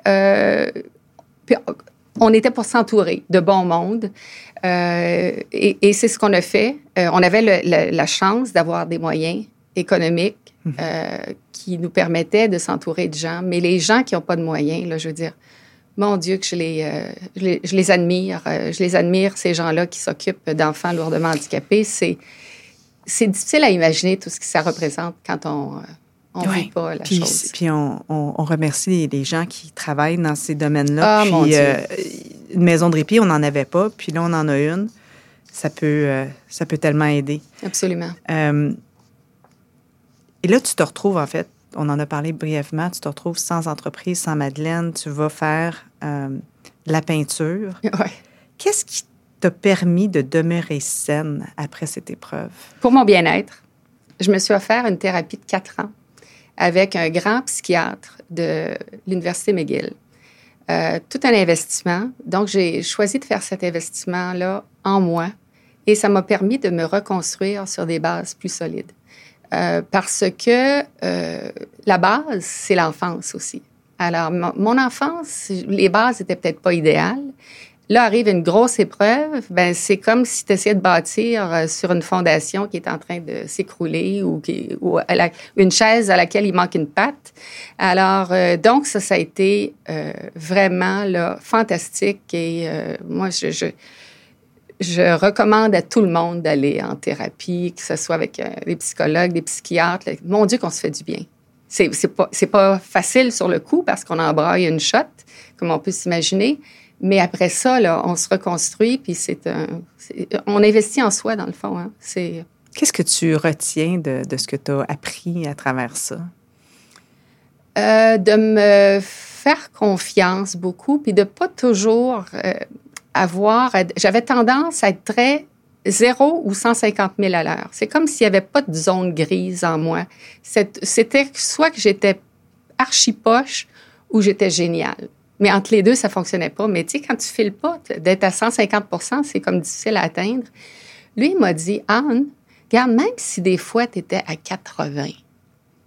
on était pour s'entourer de bon monde. et, c'est ce qu'on a fait. on avait la chance d'avoir des moyens économiques mhm. qui nous permettaient de s'entourer de gens. Mais les gens qui n'ont pas de moyens, là, je veux dire, mon Dieu, que je les, euh, je les, admire. Euh, je les admire, ces gens-là qui s'occupent d'enfants lourdement handicapés. C'est, c'est difficile à imaginer tout ce que ça représente quand on ne euh, vit pas la puis, chose. Puis on, on, remercie les, gens qui travaillent dans ces domaines-là. Ah, mon Dieu. une maison de répit, on n'en avait pas. Puis là, on en a une. Ça peut, ça peut tellement aider. Absolument. et là, tu te retrouves, en fait, on en a parlé brièvement, tu te retrouves sans entreprise, sans Madeleine, tu vas faire euh, la peinture. Qu'est-ce qui t'a permis de demeurer saine après cette épreuve? Pour mon bien-être, je me suis offert une thérapie de quatre ans avec un grand psychiatre de l'Université McGill. Euh, tout un investissement. Donc, j'ai choisi de faire cet investissement-là en moi et ça m'a permis de me reconstruire sur des bases plus solides. Euh, parce que la base, c'est l'enfance aussi. Alors, mon enfance, les bases étaient peut-être pas idéales. Là arrive une grosse épreuve, ben c'est comme si tu essayais de bâtir euh, sur une fondation qui est en train de s'écrouler ou, une chaise à laquelle il manque une patte. Alors euh, donc ça ça a été euh, vraiment fantastique et moi je recommande à tout le monde d'aller en thérapie, que ce soit avec des psychologues, des psychiatres. Mon Dieu qu'on se fait du bien c'est, c'est pas, c'est pas facile sur le coup parce qu'on embraille une shot, comme on peut s'imaginer. Mais après ça, là, on se reconstruit, puis c'est un, on investit en soi, dans le fond. Hein. C'est... Qu'est-ce que tu retiens de, de ce que tu as appris à travers ça? Euh, de me faire confiance beaucoup, puis de pas toujours euh, avoir... J'avais tendance à être très 0 ou 150 000 à l'heure. C'est comme s'il n'y avait pas de zone grise en moi. C'était soit que j'étais archi poche ou j'étais génial. Mais entre les deux, ça fonctionnait pas. Mais tu sais, quand tu files pas, d'être à 150 c'est comme difficile à atteindre. Lui, il m'a dit, Anne, regarde, même si des fois tu étais à 80, tu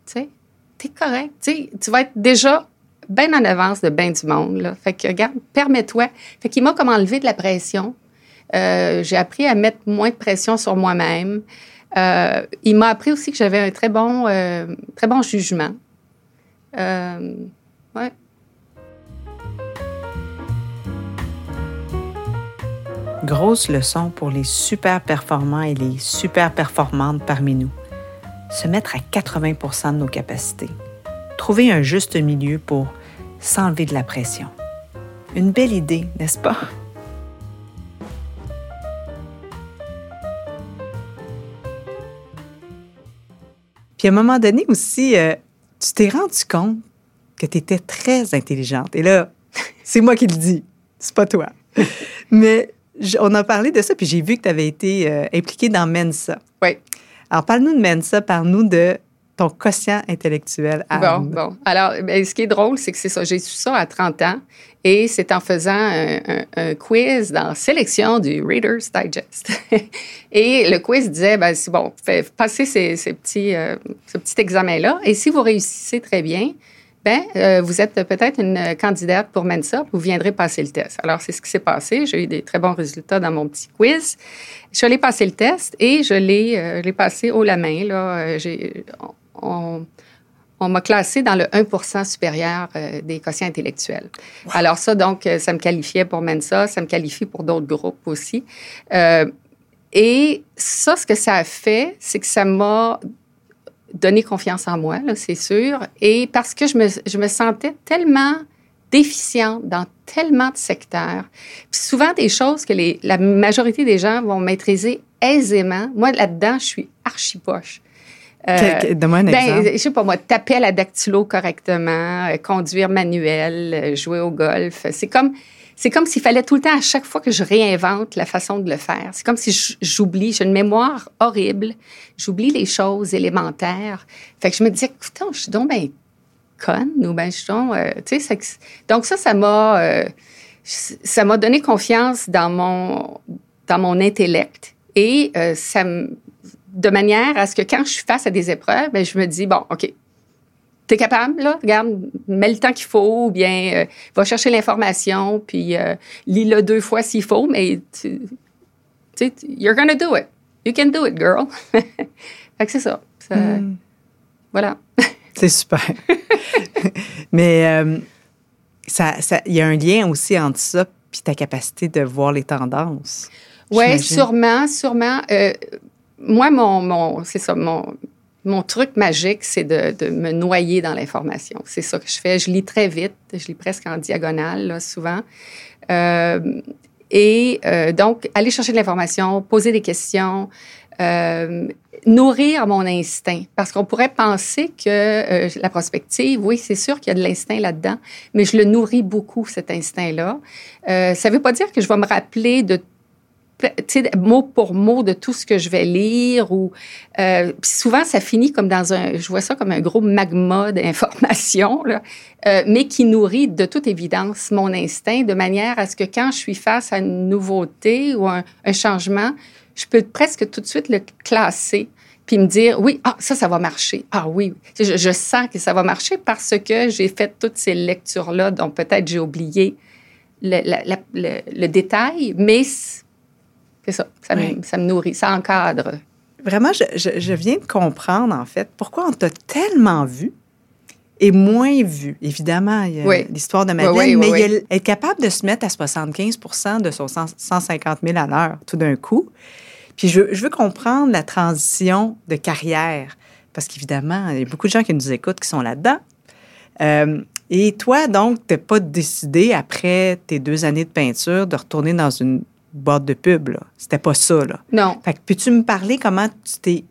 sais, t'es correct. Tu tu vas être déjà bien en avance de bien du monde. Fait que, regarde, permets-toi. Fait qu'il m'a comme enlevé de la pression. Euh, j'ai appris à mettre moins de pression sur moi-même. Euh, il m'a appris aussi que j'avais un très bon, euh, très bon jugement. ouais. Grosse leçon pour les super performants et les super performantes parmi nous. Se mettre à 80 de nos capacités. Trouver un juste milieu pour s'enlever de la pression. Une belle idée, n'est-ce pas? Puis à un moment donné aussi, euh, tu t'es rendu compte que tu étais très intelligente. Et là, c'est moi qui le dis, c'est pas toi. Mais on a parlé de ça, puis j'ai vu que tu avais été euh, impliquée dans Mensa. Oui. Alors, parle-nous de Mensa, parle-nous de ton quotient intellectuel. Bon, bon. Alors, ben, ce qui est drôle, c'est que c'est ça. J'ai su ça à 30 ans et c'est en faisant un, quiz dans sélection du Reader's Digest. et le quiz disait, ben, c'est bon, passez ces, petits, euh, ce petit examen-là et si vous réussissez très bien, ben, euh, vous êtes peut-être une candidate pour Mensa, vous viendrez passer le test. Alors, c'est ce qui s'est passé. J'ai eu des très bons résultats dans mon petit quiz. Je allée passer le test et je l'ai, euh, passé haut la main. Là. Euh, on, on m'a classé dans le 1% supérieur des quotients intellectuels. Alors ça, donc, ça me qualifiait pour Mensa, ça me qualifie pour d'autres groupes aussi. et ça, ce que ça a fait, c'est que ça m'a donner confiance en moi, c'est sûr. Et parce que je me, je me sentais tellement déficiente dans tellement de secteurs. Puis souvent des choses que les, la majorité des gens vont maîtriser aisément. Moi, là-dedans, je suis archi poche. Euh, Donne-moi un ben, exemple. Je sais pas moi, taper à la dactylo correctement, euh, conduire manuel, euh, jouer au golf. C'est comme c'est comme s'il fallait tout le temps, à chaque fois que je réinvente la façon de le faire. C'est comme si j'oublie, j'ai une mémoire horrible, j'oublie les choses élémentaires. Fait que je me disais, écoute, je suis donc bien conne, ou ben je suis donc, euh, tu sais, donc ça, ça m'a, ça m'a donné confiance dans mon, dans mon intellect et ça de manière à ce que quand je suis face à des épreuves, ben, je me dis, bon, OK, T'es capable, là? Regarde, mets le temps qu'il faut, ou bien euh, va chercher l'information, puis euh, lis-le deux fois s'il faut, mais tu, tu you're gonna do it. You can do it, girl. fait que c'est ça. Hmm. Voilà. c'est super. mais euh, ça, il y a un lien aussi entre ça puis ta capacité de voir les tendances. Oui, sûrement, sûrement. Moi, mon, c'est ça, mon, truc magique, c'est de, me noyer dans l'information. C'est ça que je fais. Je lis très vite. Je lis presque en diagonale, souvent. Euh, et euh, donc, aller chercher de l'information, poser des questions, euh, nourrir mon instinct. Parce qu'on pourrait penser que la prospective, oui, c'est sûr qu'il y a de l'instinct là-dedans, mais je le nourris beaucoup, cet instinct-là. ça ne veut pas dire que je vais me rappeler de mot pour mot de tout ce que je vais lire ou euh, souvent ça finit comme dans un je vois ça comme un gros magma d'informations euh, mais qui nourrit de toute évidence mon instinct de manière à ce que quand je suis face à une nouveauté ou un, changement je peux presque tout de suite le classer puis me dire oui ah ça ça va marcher. Ah oui je, sens que ça va marcher parce que j'ai fait toutes ces lectures là dont peut-être j'ai oublié le, détail mais c'est ça. Ça, me, nourrit, ça encadre. Vraiment, je, viens de comprendre, en fait, pourquoi on t'a tellement vu et moins vu. Évidemment, il y a l'histoire de Madeleine, mais il être capable de se mettre à 75% de son 150 000 à l'heure tout d'un coup. Puis je, veux comprendre la transition de carrière, parce qu'évidemment, il y a beaucoup de gens qui nous écoutent qui sont là-dedans. Euh, et toi, donc, tu n'as pas décidé, après tes deux années de peinture, de retourner dans une boîte de pub. Là. C'était pas ça. Là. Non. Fait que peux-tu me parler comment tu t'es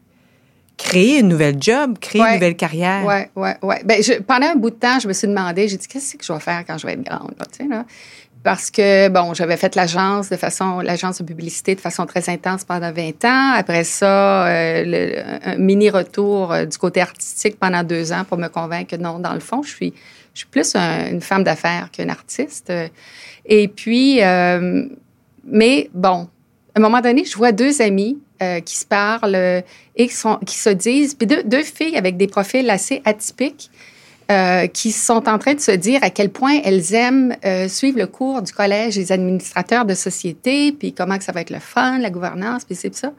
créé une nouvelle job, créé une nouvelle carrière? Oui, oui, oui. Ben, pendant un bout de temps, je me suis demandé, j'ai dit, qu'est-ce que je vais faire quand je vais être grande? Là, tu sais, là? Parce que, bon, j'avais fait l'agence de façon, l'agence de publicité de façon très intense pendant 20 ans. Après ça, euh, un mini retour euh, du côté artistique pendant deux ans pour me convaincre que non, dans le fond, je suis, je suis plus une femme d'affaires qu'une artiste. Et puis, euh, mais bon, à un moment donné, je vois deux amis euh, qui se parlent et qui, se disent, puis deux, deux, filles avec des profils assez atypiques, euh, qui sont en train de se dire à quel point elles aiment euh, suivre le cours du collège des administrateurs de société, puis comment que ça va être le fun, la gouvernance, puis c'est ça.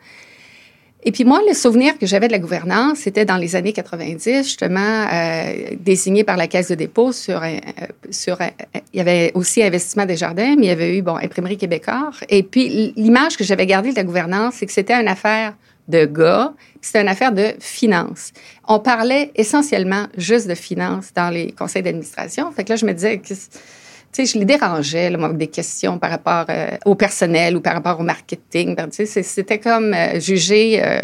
Et puis moi, le souvenir que j'avais de la gouvernance, c'était dans les années 90, justement, euh, désigné par la Caisse de dépôt sur, sur il y avait aussi Investissement des Jardins, mais il y avait eu, bon, Imprimerie Québécois. Et puis l'image que j'avais gardée de la gouvernance, c'est que c'était une affaire de gars, c'était une affaire de finances. On parlait essentiellement juste de finances dans les conseils d'administration. Fait que là, je me disais que sais, je les dérangeais, là, avec des questions par rapport euh, au personnel ou par rapport au marketing. Ben, tu sais, c'était comme euh, jugé... Euh,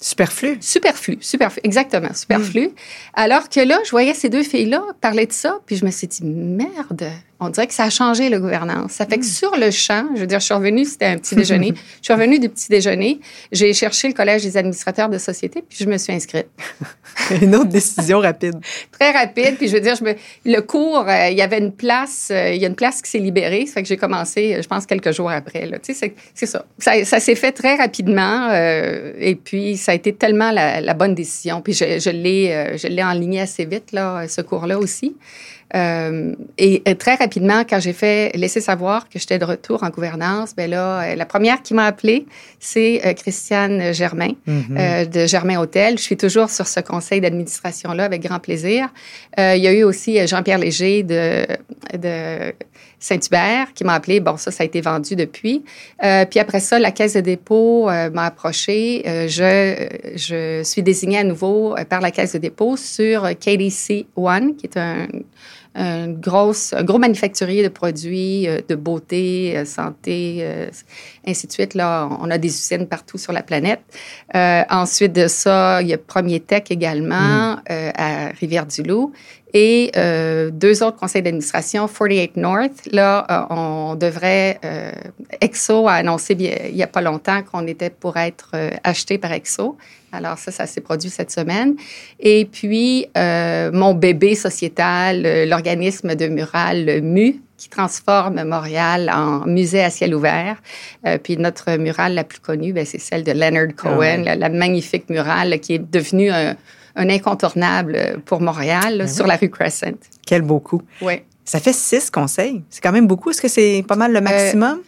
superflu. Superflu, superflu, exactement, superflu. Hmm. Alors que là, je voyais ces deux filles-là parler de ça, puis je me suis dit, merde, on dirait que ça a changé la gouvernance. Ça fait que Hmm. sur le champ, je veux dire, je suis revenue, c'était un petit déjeuner. je suis revenue du petit déjeuner. J'ai cherché le Collège des administrateurs de société, puis je me suis inscrite. Une autre décision rapide. Très rapide. Puis je veux dire, je me, le cours, euh, il y avait une place, euh, il y a une place qui s'est libérée. Ça fait que j'ai commencé, euh, je pense, quelques jours après. Là. Tu sais, c'est, ça. Ça, ça s'est fait très rapidement. euh, et puis, ça a été tellement la, la bonne décision. Puis je, je l'ai, je l'ai enligné assez vite, là, ce cours-là aussi. Euh, et très rapidement, quand j'ai fait laisser savoir que j'étais de retour en gouvernance, ben là, euh, la première qui m'a appelée, c'est euh, Christiane Germain Mhm. euh, de Germain Hôtel. Je suis toujours sur ce conseil d'administration-là avec grand plaisir. Il y a eu aussi Jean-Pierre Léger de, de Saint-Hubert qui m'a appelé. Bon, ça, ça a été vendu depuis. Euh, puis après ça, la Caisse de dépôt euh, m'a approché. Euh, je, je suis désignée à nouveau par la Caisse de dépôt sur KDC One, qui est un, un, grosse, un gros manufacturier de produits euh, de beauté, euh, santé, euh, ainsi de suite. Là, on a des usines partout sur la planète. Euh, ensuite de ça, il y a Premier Tech également euh, à Rivière-du-Loup. Et euh, deux autres conseils d'administration, 48 North. Là, euh, on devrait... euh, Exo a annoncé il n'y a pas longtemps qu'on était pour être acheté par Exo. Alors ça, ça s'est produit cette semaine. Et puis, euh, mon bébé sociétal, euh, l'organisme de mural le MU, qui transforme Montréal en musée à ciel ouvert. Euh, puis notre murale la plus connue, ben, c'est celle de Leonard Cohen, ouais. la, la magnifique murale là, qui est devenue un, un incontournable pour Montréal, là, sur la rue Crescent. Quel beau coup. Oui. Ça fait six conseils. C'est quand même beaucoup. Est-ce que c'est pas mal le maximum?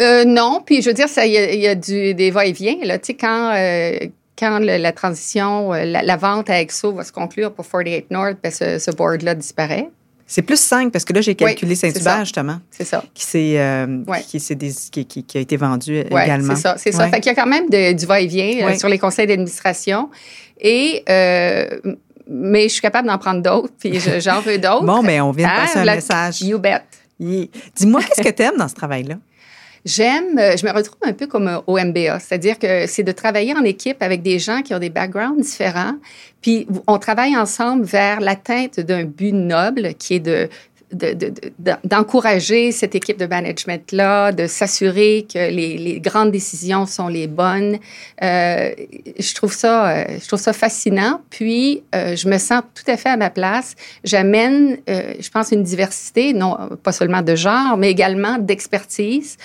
Euh, non, puis je veux dire, il y a, il y a du, des va-et-vient. Là, tu sais, quand, euh, quand le- la transition, euh, la, la vente à Exo va se conclure pour 48 North, ben, ce, ce board-là disparaît. c'est plus cinq parce que là, j'ai calculé Oui. Saint-Hubert, justement, C'est ça. qui, euh, qui, des- qui, qui- qui a été vendu Oui, également. c'est ça. C'est ça. Fait qu'il y a quand même de- du va-et-vient euh, sur les conseils d'administration. Et, euh, mais je suis capable d'en prendre d'autres, puis je- j'en veux d'autres. Bon, mais on vient de Ah, passer un message. You bet. Yeah. Dis-moi, qu'est-ce que tu aimes dans ce travail-là? J'aime, euh, je me retrouve un peu comme euh, au MBA, c'est-à-dire que c'est de travailler en équipe avec des gens qui ont des backgrounds différents, puis on travaille ensemble vers l'atteinte d'un but noble qui est de de- de- de- d'encourager cette équipe de management-là, de s'assurer que les, les grandes décisions sont les bonnes. Euh, je trouve ça, euh, je trouve ça fascinant. Puis, euh, je me sens tout à fait à ma place. J'amène, euh, je pense, une diversité, non pas seulement de genre, mais également d'expertise.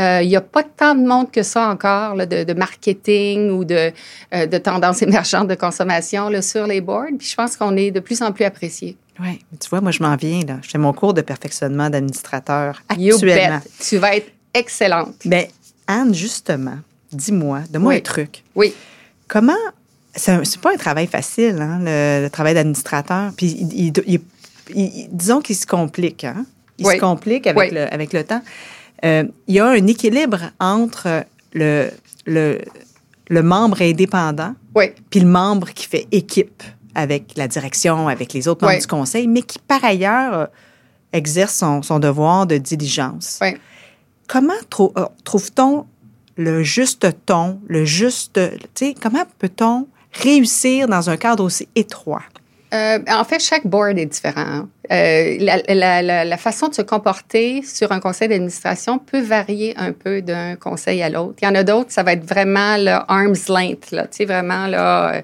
Euh, Il n'y a pas tant de monde que ça encore, là, de, de marketing ou de, euh, de tendances émergentes de consommation là, sur les boards. Puis je pense qu'on est de plus en plus apprécié. Oui, tu vois, moi, je m'en viens, là. Je fais mon cours de perfectionnement d'administrateur actuellement. Tu vas être excellente. Bien, Anne, justement, dis-moi, donne-moi Oui. un truc. Oui. Comment. C'est pas un travail facile, hein, le, le travail d'administrateur. Puis, il- il- il- il- disons qu'il se complique. Hein? Il Oui. se complique avec, Oui. le, avec le temps. Euh, il y a un équilibre entre le, le, le membre indépendant Oui. puis le membre qui fait équipe avec la direction, avec les autres membres du conseil, mais qui, par ailleurs, exerce son, son devoir de diligence. Oui. Comment trou- euh, trouve-t-on le juste ton, le juste... Tu sais, comment peut-on réussir dans un cadre aussi étroit? Euh, en fait, chaque board est différent. Euh, la, la- la- la façon de se comporter sur un conseil d'administration peut varier un peu d'un conseil à l'autre. Il y en a d'autres, ça va être vraiment le arm's length, là, tu sais, vraiment là, euh,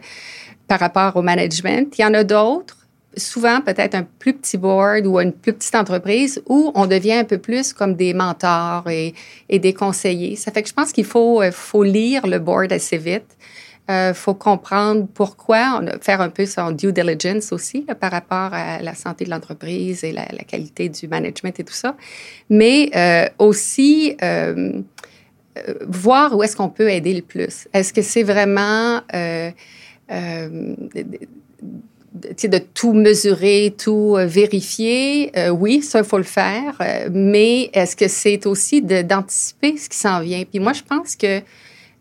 par rapport au management. Il y en a d'autres, souvent peut-être un plus petit board ou une plus petite entreprise où on devient un peu plus comme des mentors et, des conseillers. Ça fait que je pense qu'il faut, euh, lire le board assez vite. Il faut comprendre pourquoi, faire un peu son due diligence aussi par rapport à la santé de l'entreprise et la, qualité du management et tout ça. Mais euh, aussi euh, euh, voir où est-ce qu'on peut aider le plus. Est-ce que c'est vraiment euh, de, tout mesurer, tout euh, vérifier? Euh, oui, ça, il faut le faire. Mais est-ce que c'est aussi d'anticiper ce qui s'en vient? Puis moi, je pense que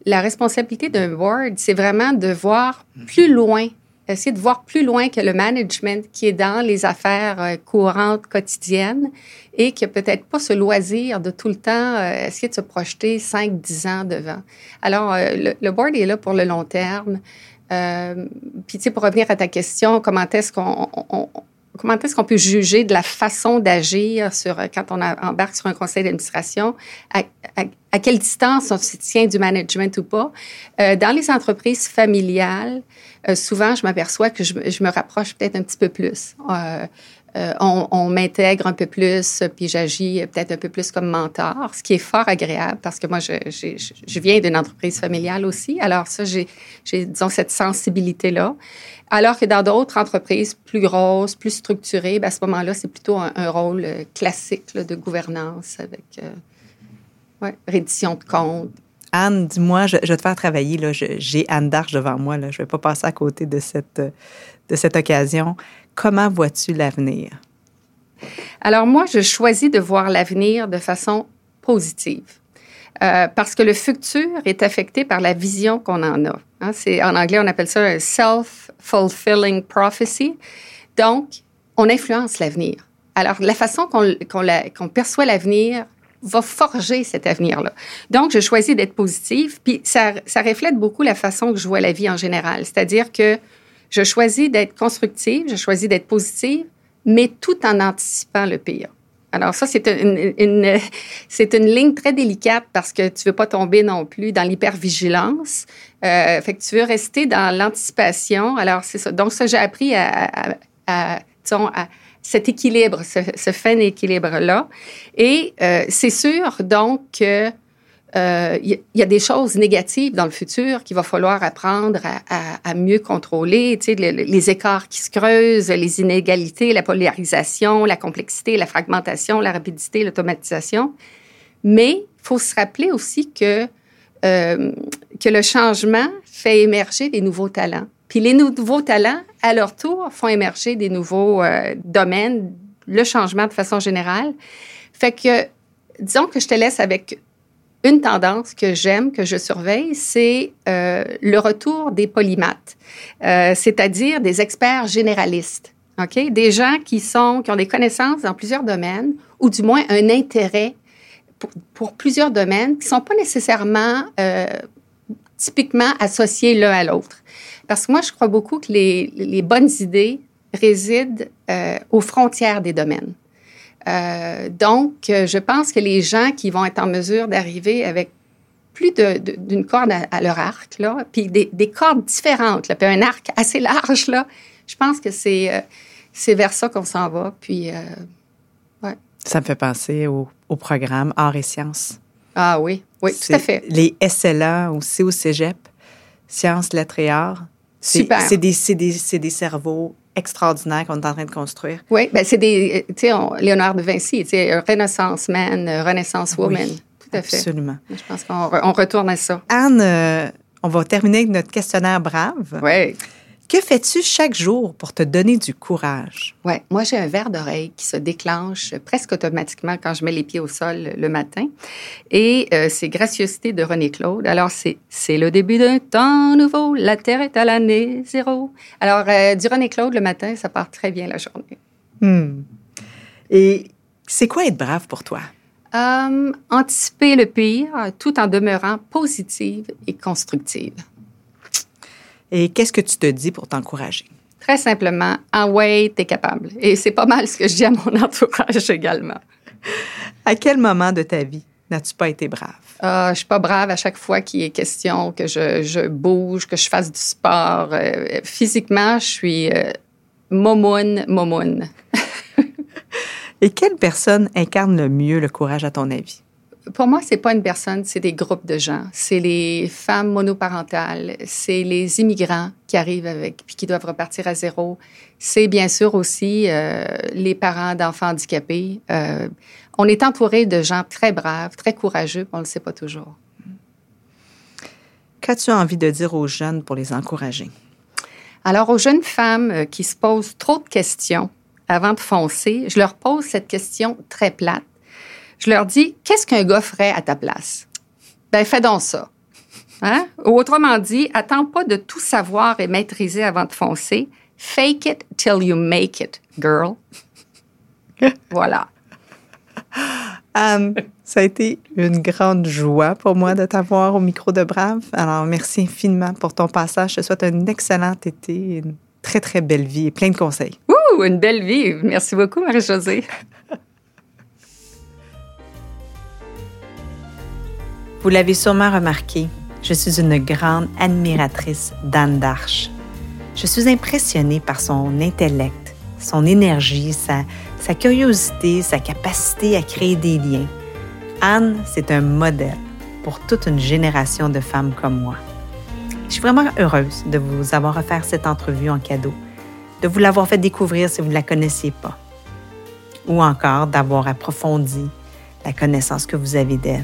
la responsabilité d'un board, c'est vraiment de voir plus loin, essayer de voir plus loin que le management qui est dans les affaires courantes quotidiennes et qui a peut-être pas ce loisir de tout le temps essayer de se projeter 5, 10 ans devant. Alors, le, le board est là pour le long terme. Euh, Puis, tu sais, pour revenir à ta question, comment est-ce qu'on on- comment est-ce qu'on peut juger de la façon d'agir sur quand on embarque sur un conseil d'administration, à, quelle distance on se tient du management ou pas? Euh, dans les entreprises familiales, euh, souvent, je m'aperçois que je, je, me rapproche peut-être un petit peu plus. Euh, euh, on, m'intègre un peu plus, puis j'agis peut-être un peu plus comme mentor, ce qui est fort agréable parce que moi, je, viens d'une entreprise familiale aussi. Alors ça, j'ai, disons, cette sensibilité-là. Alors que dans d'autres entreprises plus grosses, plus structurées, ben, à ce moment-là, c'est plutôt un, rôle euh, classique de gouvernance avec euh, reddition de comptes. Anne, dis-moi, je, vais te faire travailler. J'ai Anne Darche devant moi. Je ne vais pas passer à côté de cette, de cette occasion. Comment vois-tu l'avenir? Alors moi, je choisis de voir l'avenir de façon positive. Euh, parce que le futur est affecté par la vision qu'on en a. Hein. en anglais, on appelle ça un self-fulfilling prophecy. Donc, on influence l'avenir. Alors, la façon qu'on, perçoit l'avenir va forger cet avenir-là. Donc, je choisis d'être positive, puis ça, ça reflète beaucoup la façon que je vois la vie en général. C'est-à-dire que je choisis d'être constructive, je choisis d'être positive, mais tout en anticipant le pire. Alors ça, c'est une, c'est une ligne très délicate parce que tu veux pas tomber non plus dans l'hypervigilance. Euh, fait que tu veux rester dans l'anticipation. Alors c'est ça. Donc ça, j'ai appris à, à, à, cet équilibre, ce, ce fin équilibre-là. Et euh, c'est sûr donc que il euh, y, a des choses négatives dans le futur qu'il va falloir apprendre à, mieux contrôler, tu sais, les, écarts qui se creusent, les inégalités, la polarisation, la complexité, la fragmentation, la rapidité, l'automatisation. Mais il faut se rappeler aussi que, euh, que le changement fait émerger des nouveaux talents. Puis les nouveaux talents, à leur tour, font émerger des nouveaux euh, domaines, le changement de façon générale. Fait que, disons que je te laisse avec une tendance que j'aime, que je surveille, c'est euh, le retour des polymathes, euh, c'est-à-dire des experts généralistes. OK? Des gens qui, sont, qui ont des connaissances dans plusieurs domaines ou du moins un intérêt pour, plusieurs domaines qui ne sont pas nécessairement euh, typiquement associés l'un à l'autre. Parce que moi, je crois beaucoup que les, bonnes idées résident aux frontières des domaines. Euh, donc, euh, je pense que les gens qui vont être en mesure d'arriver avec plus d'une corde à, leur arc, là, puis des, cordes différentes, là, puis un arc assez large, là, je pense que c'est euh, vers ça qu'on s'en va. Puis, ouais. Ça me fait penser au, programme Arts et Sciences. Ah oui, oui, tout à fait. Les SLA aussi au cégep, Sciences, Lettres et Arts. Super. C'est des, des, des cerveaux extraordinaire qu'on est en train de construire. Oui, ben c'est des, tu sais, Léonard de Vinci, tu sais, Renaissance man, Renaissance woman. Tout à fait. Absolument. Je pense qu'on retourne à ça. Anne, euh, on va terminer avec notre questionnaire brave. Oui. Que fais-tu chaque jour pour te donner du courage? Oui, moi j'ai un verre d'oreille qui se déclenche presque automatiquement quand je mets les pieds au sol le matin. Et euh, c'est Graciosité de René Claude. Alors c'est c'est le début d'un temps nouveau, la terre est à l'année zéro. Alors euh, du René Claude le matin, ça part très bien la journée. Hmm. Et c'est quoi être brave pour toi? Euh, anticiper le pire tout en demeurant positive et constructive. Et qu'est-ce que tu te dis pour t'encourager? Très simplement, ah ouais, t'es capable. Et c'est pas mal ce que je dis à mon entourage également. À quel moment de ta vie n'as-tu pas été brave? Euh, je suis pas brave à chaque fois qu'il est question que je, bouge, que je fasse du sport. Euh, physiquement, je suis euh, momoun, momoun. Et quelle personne incarne le mieux le courage à ton avis? Pour moi, c'est pas une personne, c'est des groupes de gens. C'est les femmes monoparentales, c'est les immigrants qui arrivent avec puis qui doivent repartir à zéro. C'est bien sûr aussi euh, les parents d'enfants handicapés. Euh, on est entouré de gens très braves, très courageux, on ne le sait pas toujours. Qu'as-tu envie de dire aux jeunes pour les encourager? Alors, aux jeunes femmes euh, qui se posent trop de questions avant de foncer, je leur pose cette question très plate je leur dis, qu'est-ce qu'un gars ferait à ta place? Ben, fais donc ça. Hein? Ou autrement dit, attends pas de tout savoir et maîtriser avant de foncer. Fake it till you make it, girl. voilà. Anne, ça a été une grande joie pour moi de t'avoir au micro de Brave. Alors, merci infiniment pour ton passage. Je te souhaite un excellent été, une très, très belle vie et plein de conseils. Ouh, une belle vie. Merci beaucoup, Marie-Josée. Vous l'avez sûrement remarqué, je suis une grande admiratrice d'Anne d'Arche. Je suis impressionnée par son intellect, son énergie, sa, curiosité, sa capacité à créer des liens. Anne, c'est un modèle pour toute une génération de femmes comme moi. Je suis vraiment heureuse de vous avoir offert cette entrevue en cadeau, de vous l'avoir fait découvrir si vous ne la connaissiez pas, ou encore d'avoir approfondi la connaissance que vous avez d'elle.